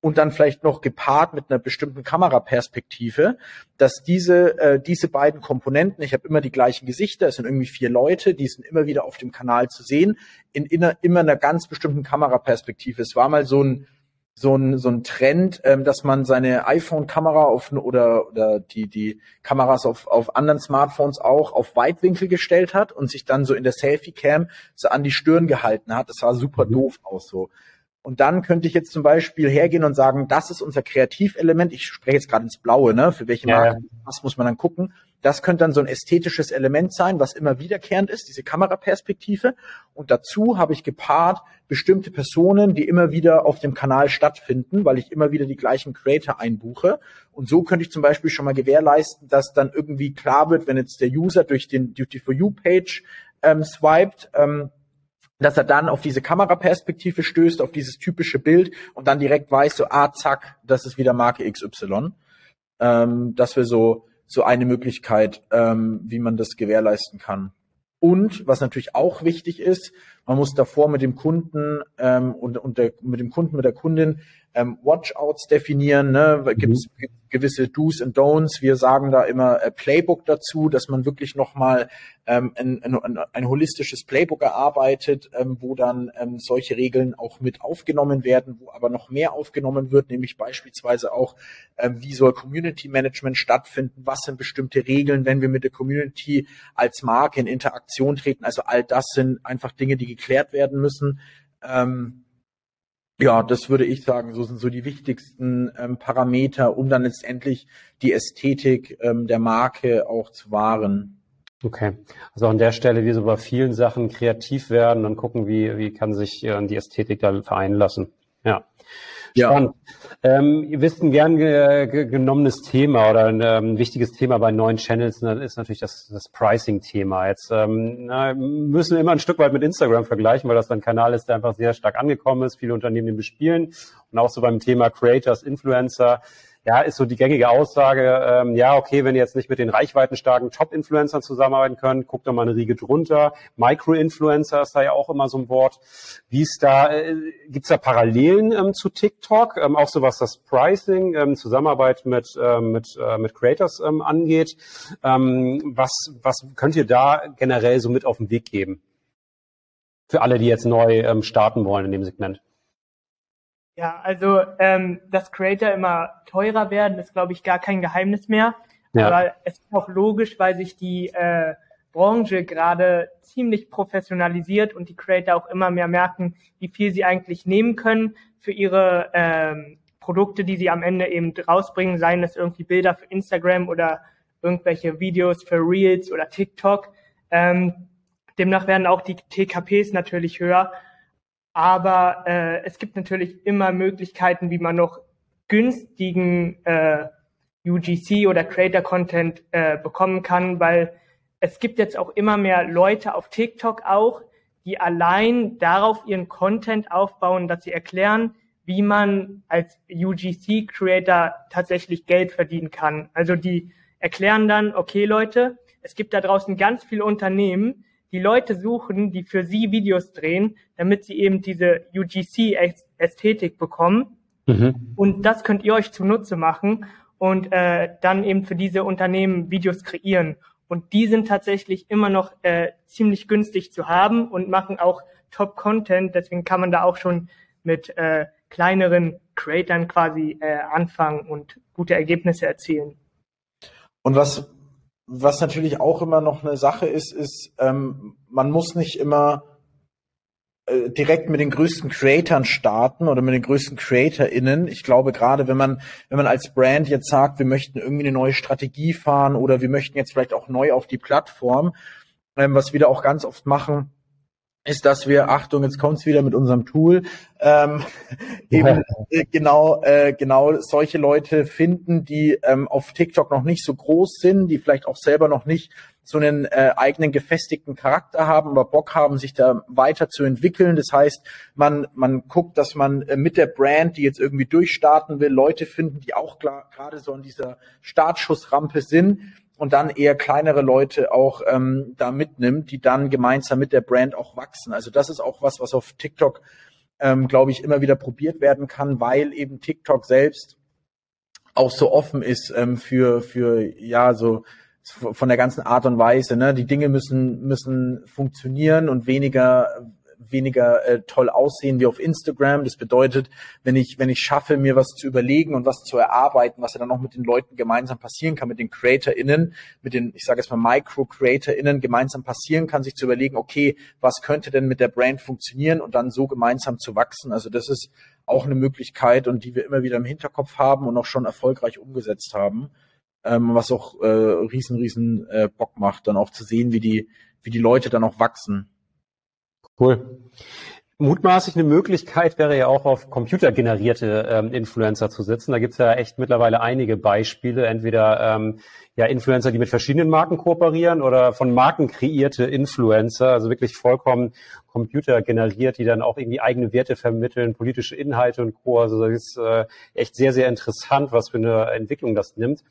und dann vielleicht noch gepaart mit einer bestimmten Kameraperspektive, dass diese äh, diese beiden Komponenten, ich habe immer die gleichen Gesichter, es sind irgendwie vier Leute, die sind immer wieder auf dem Kanal zu sehen, in, in einer, immer einer ganz bestimmten Kameraperspektive. Es war mal so ein so ein, so ein Trend, ähm, dass man seine iPhone-Kamera auf oder oder die die Kameras auf auf anderen Smartphones auch auf Weitwinkel gestellt hat und sich dann so in der Selfie-Cam so an die Stirn gehalten hat. Das sah super mhm. doof aus so. Und dann könnte ich jetzt zum Beispiel hergehen und sagen, das ist unser Kreativelement. Ich spreche jetzt gerade ins Blaue, ne? Für welche Marke, ja. was muss man dann gucken? Das könnte dann so ein ästhetisches Element sein, was immer wiederkehrend ist, diese Kameraperspektive. Und dazu habe ich gepaart bestimmte Personen, die immer wieder auf dem Kanal stattfinden, weil ich immer wieder die gleichen Creator einbuche. Und so könnte ich zum Beispiel schon mal gewährleisten, dass dann irgendwie klar wird, wenn jetzt der User durch den die For You Page ähm, swiped, ähm, dass er dann auf diese Kameraperspektive stößt, auf dieses typische Bild und dann direkt weiß, so, ah, zack, das ist wieder Marke XY. Ähm, das wäre so, so eine Möglichkeit, ähm, wie man das gewährleisten kann. Und was natürlich auch wichtig ist, man muss davor mit dem Kunden ähm, und, und der, mit dem Kunden, mit der Kundin ähm, Watchouts definieren. Ne? Gibt es mhm. gewisse Do's und Don'ts? Wir sagen da immer äh, Playbook dazu, dass man wirklich nochmal ähm, ein, ein, ein holistisches Playbook erarbeitet, ähm, wo dann ähm, solche Regeln auch mit aufgenommen werden, wo aber noch mehr aufgenommen wird, nämlich beispielsweise auch, ähm, wie soll Community Management stattfinden, was sind bestimmte Regeln, wenn wir mit der Community als Marke in Interaktion treten. Also all das sind einfach Dinge, die geklärt werden müssen. Ähm, ja, das würde ich sagen, so sind so die wichtigsten ähm, Parameter, um dann letztendlich die Ästhetik ähm, der Marke auch zu wahren. Okay, also an der Stelle, wie so bei vielen Sachen kreativ werden und gucken, wie, wie kann sich äh, die Ästhetik da vereinen lassen. Ja. Spannend. Ja. Ähm, ihr wisst, ein gern ge ge genommenes Thema oder ein ähm, wichtiges Thema bei neuen Channels ne, ist natürlich das, das Pricing-Thema. Jetzt ähm, na, müssen wir immer ein Stück weit mit Instagram vergleichen, weil das ein Kanal ist, der einfach sehr stark angekommen ist, viele Unternehmen den bespielen und auch so beim Thema Creators, Influencer. Ja, ist so die gängige Aussage, ähm, ja, okay, wenn ihr jetzt nicht mit den reichweitenstarken Top-Influencern zusammenarbeiten könnt, guckt doch mal eine Riege drunter. Micro-Influencer ist da ja auch immer so ein Wort. Wie ist da, äh, gibt's da Parallelen ähm, zu TikTok, ähm, auch so was das Pricing, ähm, Zusammenarbeit mit, ähm, mit, äh, mit Creators ähm, angeht? Ähm, was, was könnt ihr da generell so mit auf den Weg geben? Für alle, die jetzt neu ähm, starten wollen in dem Segment. Ja, also ähm, dass Creator immer teurer werden, ist glaube ich gar kein Geheimnis mehr. Ja. Aber es ist auch logisch, weil sich die äh, Branche gerade ziemlich professionalisiert und die Creator auch immer mehr merken, wie viel sie eigentlich nehmen können für ihre ähm, Produkte, die sie am Ende eben rausbringen, seien es irgendwie Bilder für Instagram oder irgendwelche Videos für Reels oder TikTok. Ähm, demnach werden auch die TKPs natürlich höher aber äh, es gibt natürlich immer Möglichkeiten, wie man noch günstigen äh, UGC oder Creator Content äh, bekommen kann, weil es gibt jetzt auch immer mehr Leute auf TikTok auch, die allein darauf ihren Content aufbauen, dass sie erklären, wie man als UGC Creator tatsächlich Geld verdienen kann. Also die erklären dann, okay Leute, es gibt da draußen ganz viele Unternehmen, die Leute suchen, die für sie Videos drehen, damit sie eben diese UGC-Ästhetik bekommen. Mhm. Und das könnt ihr euch zunutze machen und äh, dann eben für diese Unternehmen Videos kreieren. Und die sind tatsächlich immer noch äh, ziemlich günstig zu haben und machen auch Top-Content. Deswegen kann man da auch schon mit äh, kleineren Creatern quasi äh, anfangen und gute Ergebnisse erzielen. Und was was natürlich auch immer noch eine Sache ist, ist, ähm, man muss nicht immer äh, direkt mit den größten Creatoren starten oder mit den größten CreatorInnen. Ich glaube, gerade wenn man, wenn man als Brand jetzt sagt, wir möchten irgendwie eine neue Strategie fahren oder wir möchten jetzt vielleicht auch neu auf die Plattform, ähm, was wir da auch ganz oft machen, ist, dass wir, Achtung, jetzt kommt's wieder mit unserem Tool, ähm, eben äh, genau, äh, genau solche Leute finden, die ähm, auf TikTok noch nicht so groß sind, die vielleicht auch selber noch nicht so einen äh, eigenen gefestigten Charakter haben, aber Bock haben, sich da weiter zu entwickeln. Das heißt, man, man guckt, dass man äh, mit der Brand, die jetzt irgendwie durchstarten will, Leute finden, die auch gerade so an dieser Startschussrampe sind und dann eher kleinere Leute auch ähm, da mitnimmt, die dann gemeinsam mit der Brand auch wachsen. Also das ist auch was, was auf TikTok, ähm, glaube ich, immer wieder probiert werden kann, weil eben TikTok selbst auch so offen ist ähm, für, für ja, so von der ganzen Art und Weise. Ne? Die Dinge müssen, müssen funktionieren und weniger weniger äh, toll aussehen wie auf Instagram. Das bedeutet, wenn ich, wenn ich schaffe, mir was zu überlegen und was zu erarbeiten, was ja dann auch mit den Leuten gemeinsam passieren kann, mit den CreatorInnen, mit den, ich sage jetzt mal Micro-CreatorInnen gemeinsam passieren kann, sich zu überlegen, okay, was könnte denn mit der Brand funktionieren und dann so gemeinsam zu wachsen. Also das ist auch eine Möglichkeit und die wir immer wieder im Hinterkopf haben und auch schon erfolgreich umgesetzt haben. Ähm, was auch äh, riesen, riesen äh, Bock macht, dann auch zu sehen, wie die, wie die Leute dann auch wachsen. Cool. Mutmaßlich eine Möglichkeit wäre ja auch auf computergenerierte ähm, Influencer zu setzen. Da gibt es ja echt mittlerweile einige Beispiele, entweder ähm, ja Influencer, die mit verschiedenen Marken kooperieren oder von Marken kreierte Influencer, also wirklich vollkommen computergeneriert, die dann auch irgendwie eigene Werte vermitteln, politische Inhalte und Co. Also das ist äh, echt sehr, sehr interessant, was für eine Entwicklung das nimmt.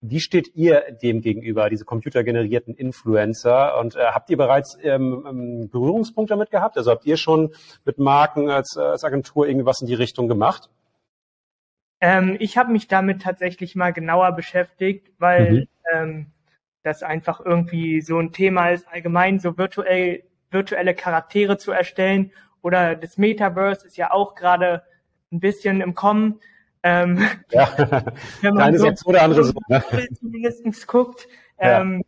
Wie steht ihr dem gegenüber, diese computergenerierten Influencer? Und äh, habt ihr bereits ähm, ähm, Berührungspunkte damit gehabt? Also habt ihr schon mit Marken als, als Agentur irgendwas in die Richtung gemacht? Ähm, ich habe mich damit tatsächlich mal genauer beschäftigt, weil mhm. ähm, das einfach irgendwie so ein Thema ist, allgemein so virtuell, virtuelle Charaktere zu erstellen. Oder das Metaverse ist ja auch gerade ein bisschen im Kommen. Ähm, ja, wenn man so, jetzt oder andere so, ne? zumindest guckt. Ähm,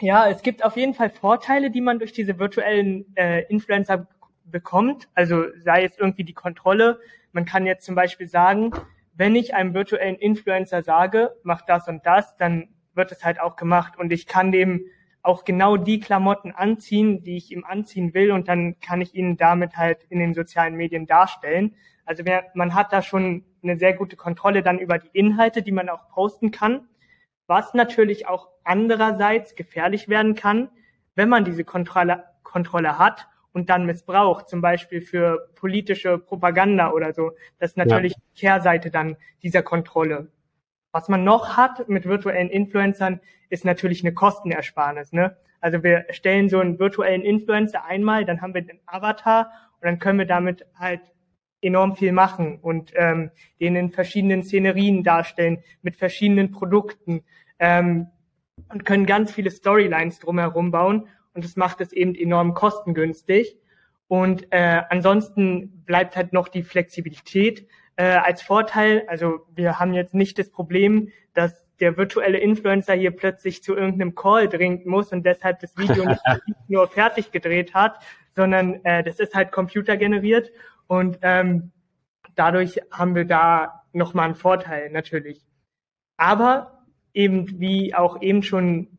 ja. ja, es gibt auf jeden Fall Vorteile, die man durch diese virtuellen äh, Influencer bekommt. Also sei es irgendwie die Kontrolle. Man kann jetzt zum Beispiel sagen, wenn ich einem virtuellen Influencer sage, mach das und das, dann wird es halt auch gemacht und ich kann dem auch genau die Klamotten anziehen, die ich ihm anziehen will und dann kann ich ihn damit halt in den sozialen Medien darstellen. Also man hat da schon eine sehr gute Kontrolle dann über die Inhalte, die man auch posten kann, was natürlich auch andererseits gefährlich werden kann, wenn man diese Kontrolle, Kontrolle hat und dann missbraucht, zum Beispiel für politische Propaganda oder so. Das ist natürlich ja. die Kehrseite dann dieser Kontrolle. Was man noch hat mit virtuellen Influencern, ist natürlich eine Kostenersparnis. Ne? Also wir stellen so einen virtuellen Influencer einmal, dann haben wir den Avatar und dann können wir damit halt enorm viel machen und ähm, den in verschiedenen Szenerien darstellen, mit verschiedenen Produkten ähm, und können ganz viele Storylines drumherum bauen und das macht es eben enorm kostengünstig. Und äh, ansonsten bleibt halt noch die Flexibilität äh, als Vorteil. Also wir haben jetzt nicht das Problem, dass der virtuelle Influencer hier plötzlich zu irgendeinem Call dringen muss und deshalb das Video nicht nur fertig gedreht hat, sondern äh, das ist halt computergeneriert und ähm, dadurch haben wir da nochmal einen Vorteil natürlich. Aber eben wie auch eben schon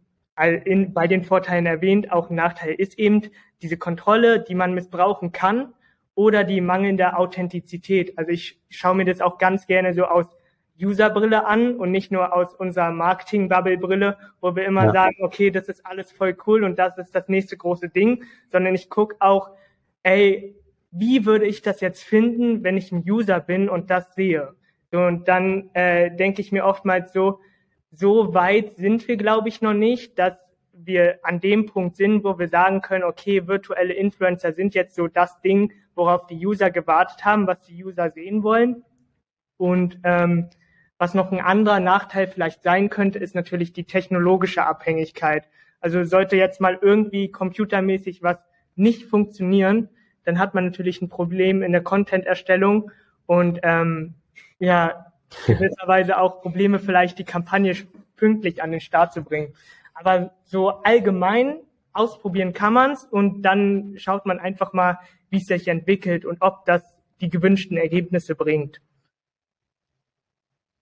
in, bei den Vorteilen erwähnt, auch ein Nachteil ist eben diese Kontrolle, die man missbrauchen kann oder die mangelnde Authentizität. Also ich schaue mir das auch ganz gerne so aus Userbrille an und nicht nur aus unserer Marketing-Bubble-Brille, wo wir immer ja. sagen, okay, das ist alles voll cool und das ist das nächste große Ding, sondern ich gucke auch, ey, wie würde ich das jetzt finden, wenn ich ein User bin und das sehe? So, und dann äh, denke ich mir oftmals so, so weit sind wir, glaube ich, noch nicht, dass wir an dem Punkt sind, wo wir sagen können, okay, virtuelle Influencer sind jetzt so das Ding, worauf die User gewartet haben, was die User sehen wollen. Und ähm, was noch ein anderer Nachteil vielleicht sein könnte, ist natürlich die technologische Abhängigkeit. Also sollte jetzt mal irgendwie computermäßig was nicht funktionieren, dann hat man natürlich ein Problem in der Content-Erstellung und ähm, ja, gewisserweise auch Probleme, vielleicht die Kampagne pünktlich an den Start zu bringen. Aber so allgemein ausprobieren kann man's und dann schaut man einfach mal, wie es sich entwickelt und ob das die gewünschten Ergebnisse bringt.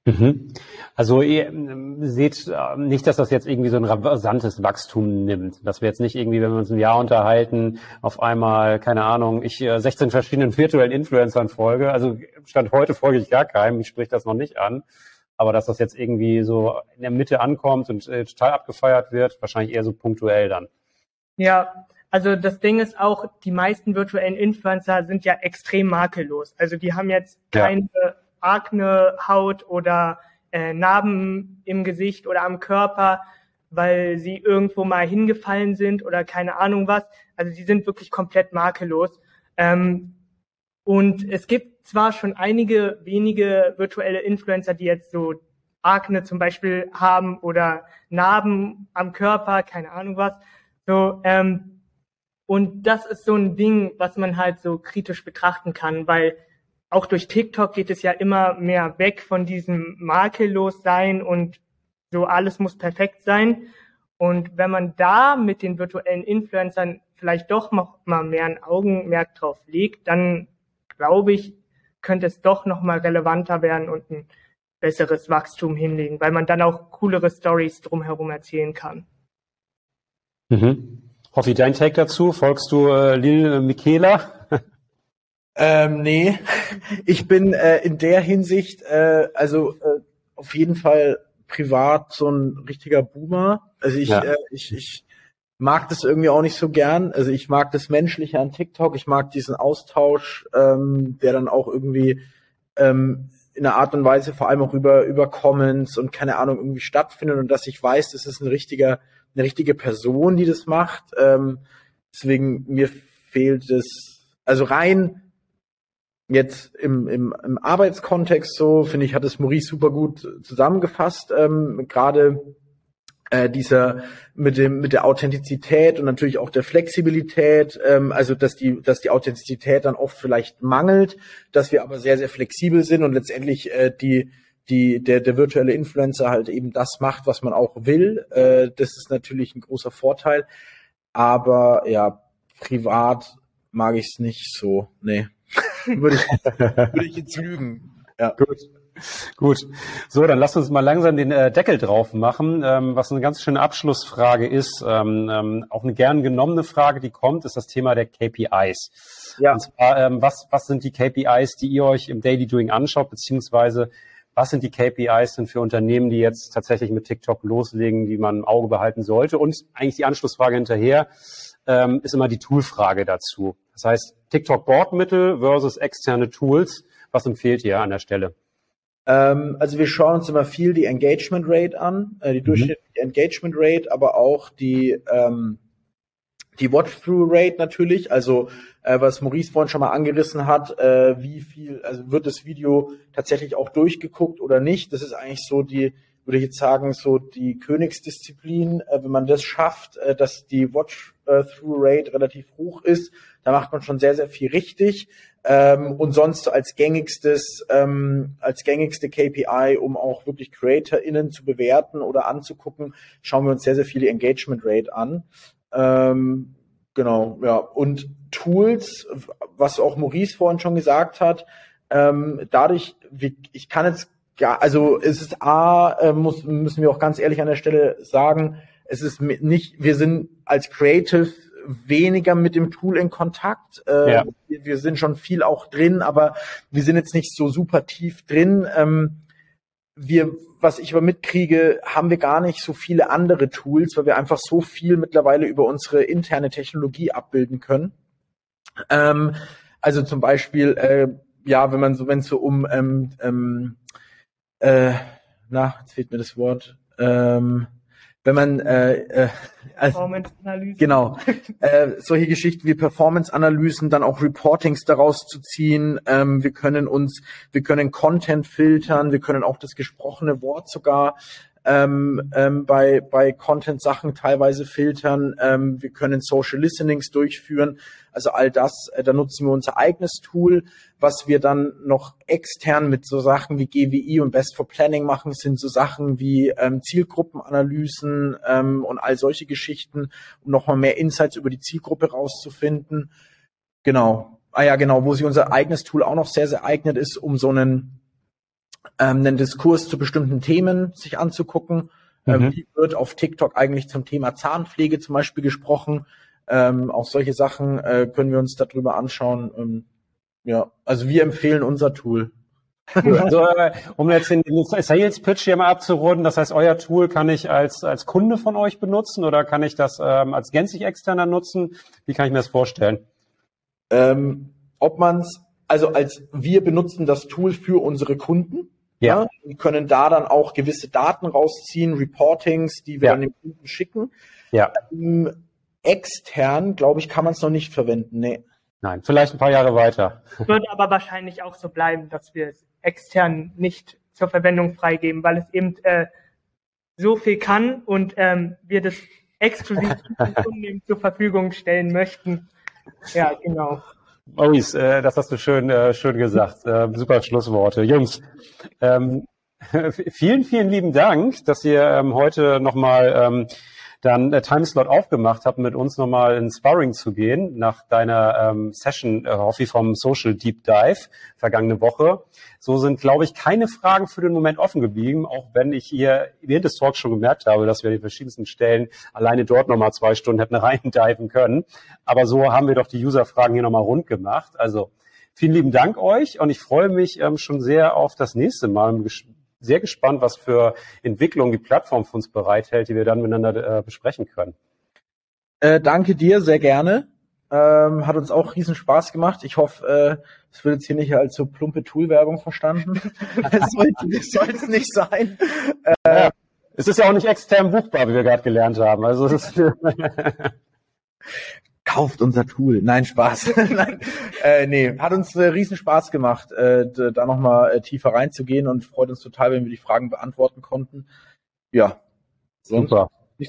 Mhm. Also ihr ähm, seht äh, nicht, dass das jetzt irgendwie so ein rasantes Wachstum nimmt, dass wir jetzt nicht irgendwie, wenn wir uns ein Jahr unterhalten, auf einmal, keine Ahnung, ich 16 äh, verschiedenen virtuellen Influencern folge. Also Stand heute folge ich gar keinem, ich spricht das noch nicht an. Aber dass das jetzt irgendwie so in der Mitte ankommt und äh, total abgefeiert wird, wahrscheinlich eher so punktuell dann. Ja, also das Ding ist auch, die meisten virtuellen Influencer sind ja extrem makellos. Also die haben jetzt keine ja Akne, Haut oder äh, Narben im Gesicht oder am Körper, weil sie irgendwo mal hingefallen sind oder keine Ahnung was. Also sie sind wirklich komplett makellos. Ähm, und es gibt zwar schon einige wenige virtuelle Influencer, die jetzt so Akne zum Beispiel haben oder Narben am Körper, keine Ahnung was. So, ähm, und das ist so ein Ding, was man halt so kritisch betrachten kann, weil auch durch TikTok geht es ja immer mehr weg von diesem makellos sein und so alles muss perfekt sein. Und wenn man da mit den virtuellen Influencern vielleicht doch noch mal mehr ein Augenmerk drauf legt, dann glaube ich, könnte es doch noch mal relevanter werden und ein besseres Wachstum hinlegen, weil man dann auch coolere Stories drumherum erzählen kann. Mhm. Hoffi, dein Take dazu? Folgst du äh, Lil Michaela? Ähm, nee, ich bin äh, in der Hinsicht, äh, also äh, auf jeden Fall privat so ein richtiger Boomer. Also ich, ja. äh, ich, ich mag das irgendwie auch nicht so gern. Also ich mag das Menschliche an TikTok, ich mag diesen Austausch, ähm, der dann auch irgendwie ähm, in einer Art und Weise vor allem auch über, über Comments und keine Ahnung irgendwie stattfindet und dass ich weiß, das ist ein richtiger, eine richtige Person, die das macht. Ähm, deswegen mir fehlt es, also rein jetzt im, im, im Arbeitskontext so, finde ich, hat es Maurice super gut zusammengefasst. Ähm, Gerade äh, dieser mit dem mit der Authentizität und natürlich auch der Flexibilität, ähm, also dass die dass die Authentizität dann oft vielleicht mangelt, dass wir aber sehr sehr flexibel sind und letztendlich äh, die die der der virtuelle Influencer halt eben das macht, was man auch will. Äh, das ist natürlich ein großer Vorteil, aber ja privat mag ich es nicht so. Nee würde, ich, würde ich jetzt lügen. Ja. Gut. Gut. So, dann lass uns mal langsam den äh, Deckel drauf machen. Ähm, was eine ganz schöne Abschlussfrage ist, ähm, ähm, auch eine gern genommene Frage, die kommt, ist das Thema der KPIs. Ja. Und zwar, ähm, was, was sind die KPIs, die ihr euch im Daily Doing anschaut, beziehungsweise was sind die KPIs denn für Unternehmen, die jetzt tatsächlich mit TikTok loslegen, die man im Auge behalten sollte? Und eigentlich die Anschlussfrage hinterher ähm, ist immer die Toolfrage dazu. Das heißt, TikTok Bordmittel versus externe Tools. Was empfehlt ihr an der Stelle? Ähm, also wir schauen uns immer viel die Engagement Rate an, äh, die mhm. durchschnittliche Engagement Rate, aber auch die ähm, die Watch-Through-Rate natürlich, also äh, was Maurice vorhin schon mal angerissen hat, äh, wie viel, also wird das Video tatsächlich auch durchgeguckt oder nicht? Das ist eigentlich so die, würde ich jetzt sagen, so die Königsdisziplin. Äh, wenn man das schafft, äh, dass die Watch-Through-Rate relativ hoch ist, da macht man schon sehr, sehr viel richtig. Ähm, und sonst als gängigstes, ähm, als gängigste KPI, um auch wirklich CreatorInnen zu bewerten oder anzugucken, schauen wir uns sehr, sehr viel die Engagement Rate an. Ähm, genau, ja. Und Tools, was auch Maurice vorhin schon gesagt hat, ähm, dadurch, wie, ich kann jetzt ja, also es ist A, äh, muss, müssen wir auch ganz ehrlich an der Stelle sagen, es ist nicht, wir sind als Creative weniger mit dem Tool in Kontakt. Äh, ja. wir, wir, sind schon viel auch drin, aber wir sind jetzt nicht so super tief drin. Ähm, wir was ich aber mitkriege, haben wir gar nicht so viele andere Tools, weil wir einfach so viel mittlerweile über unsere interne Technologie abbilden können. Ähm, also zum Beispiel, äh, ja, wenn man so, wenn es so um, ähm, ähm, äh, na, jetzt fehlt mir das Wort, ähm, wenn man äh, äh, Performance-Analysen. Genau. äh, solche Geschichten wie Performance-Analysen, dann auch Reportings daraus zu ziehen. Ähm, wir können uns, wir können Content filtern, wir können auch das gesprochene Wort sogar ähm, ähm, bei, bei Content-Sachen teilweise filtern. Ähm, wir können Social Listenings durchführen. Also all das, äh, da nutzen wir unser eigenes Tool. Was wir dann noch extern mit so Sachen wie GWI und Best for Planning machen, sind so Sachen wie ähm, Zielgruppenanalysen ähm, und all solche Geschichten, um nochmal mehr Insights über die Zielgruppe rauszufinden. Genau. Ah ja, genau, wo sich unser eigenes Tool auch noch sehr, sehr eignet, ist, um so einen ähm, einen Diskurs zu bestimmten Themen sich anzugucken. Ähm, mhm. Ähm, wie wird auf TikTok eigentlich zum Thema Zahnpflege zum Beispiel gesprochen? Ähm, auch solche Sachen äh, können wir uns darüber anschauen. Ähm, ja, also wir empfehlen unser Tool. Also, äh, um jetzt den Sales Pitch hier mal abzurunden, das heißt, euer Tool kann ich als, als Kunde von euch benutzen oder kann ich das ähm, als gänzlich externer nutzen? Wie kann ich mir das vorstellen? Ähm, ob man es, also als wir benutzen das Tool für unsere Kunden. Ja. ja. können da dann auch gewisse Daten rausziehen, Reportings, die wir ja. dann dem Kunden schicken. Ja. Ähm, extern, glaube ich, kann man es noch nicht verwenden. Nee. Nein, vielleicht ein paar Jahre weiter. Wird aber wahrscheinlich auch so bleiben, dass wir es extern nicht zur Verwendung freigeben, weil es eben äh, so viel kann und ähm, wir das exklusiv Kunden zur Verfügung stellen möchten. Ja, genau. Maurice, äh, das hast du schön, äh, schön gesagt. Äh, super Schlussworte. Jungs, ähm, vielen, vielen lieben Dank, dass ihr ähm, heute nochmal ähm, dann äh, Timeslot aufgemacht habt, mit uns nochmal in Sparring zu gehen nach deiner ähm, Session, äh, Hoffi, vom Social Deep Dive vergangene Woche. So sind, glaube ich, keine Fragen für den Moment offen geblieben, auch wenn ich hier während des Talks schon gemerkt habe, dass wir an den verschiedensten Stellen alleine dort nochmal zwei Stunden hätten reindiven können. Aber so haben wir doch die User-Fragen hier nochmal rund gemacht. Also vielen lieben Dank euch und ich freue mich ähm, schon sehr auf das nächste Mal sehr gespannt, was für Entwicklungen die Plattform für uns bereithält, die wir dann miteinander äh, besprechen können. Äh, danke dir, sehr gerne. Ähm, hat uns auch riesen Spaß gemacht. Ich hoffe, äh, es wird jetzt hier nicht als so plumpe Tool-Werbung verstanden. das soll es nicht sein. Äh, ja, es ist ja auch nicht extern buchbar, wie wir gerade gelernt haben. Also es ist kauft unser Tool. Nein, Spaß. Nein, äh, nee, hat uns äh, riesen Spaß gemacht, äh, da nochmal äh, tiefer reinzugehen und freut uns total, wenn wir die Fragen beantworten konnten. Ja. Super.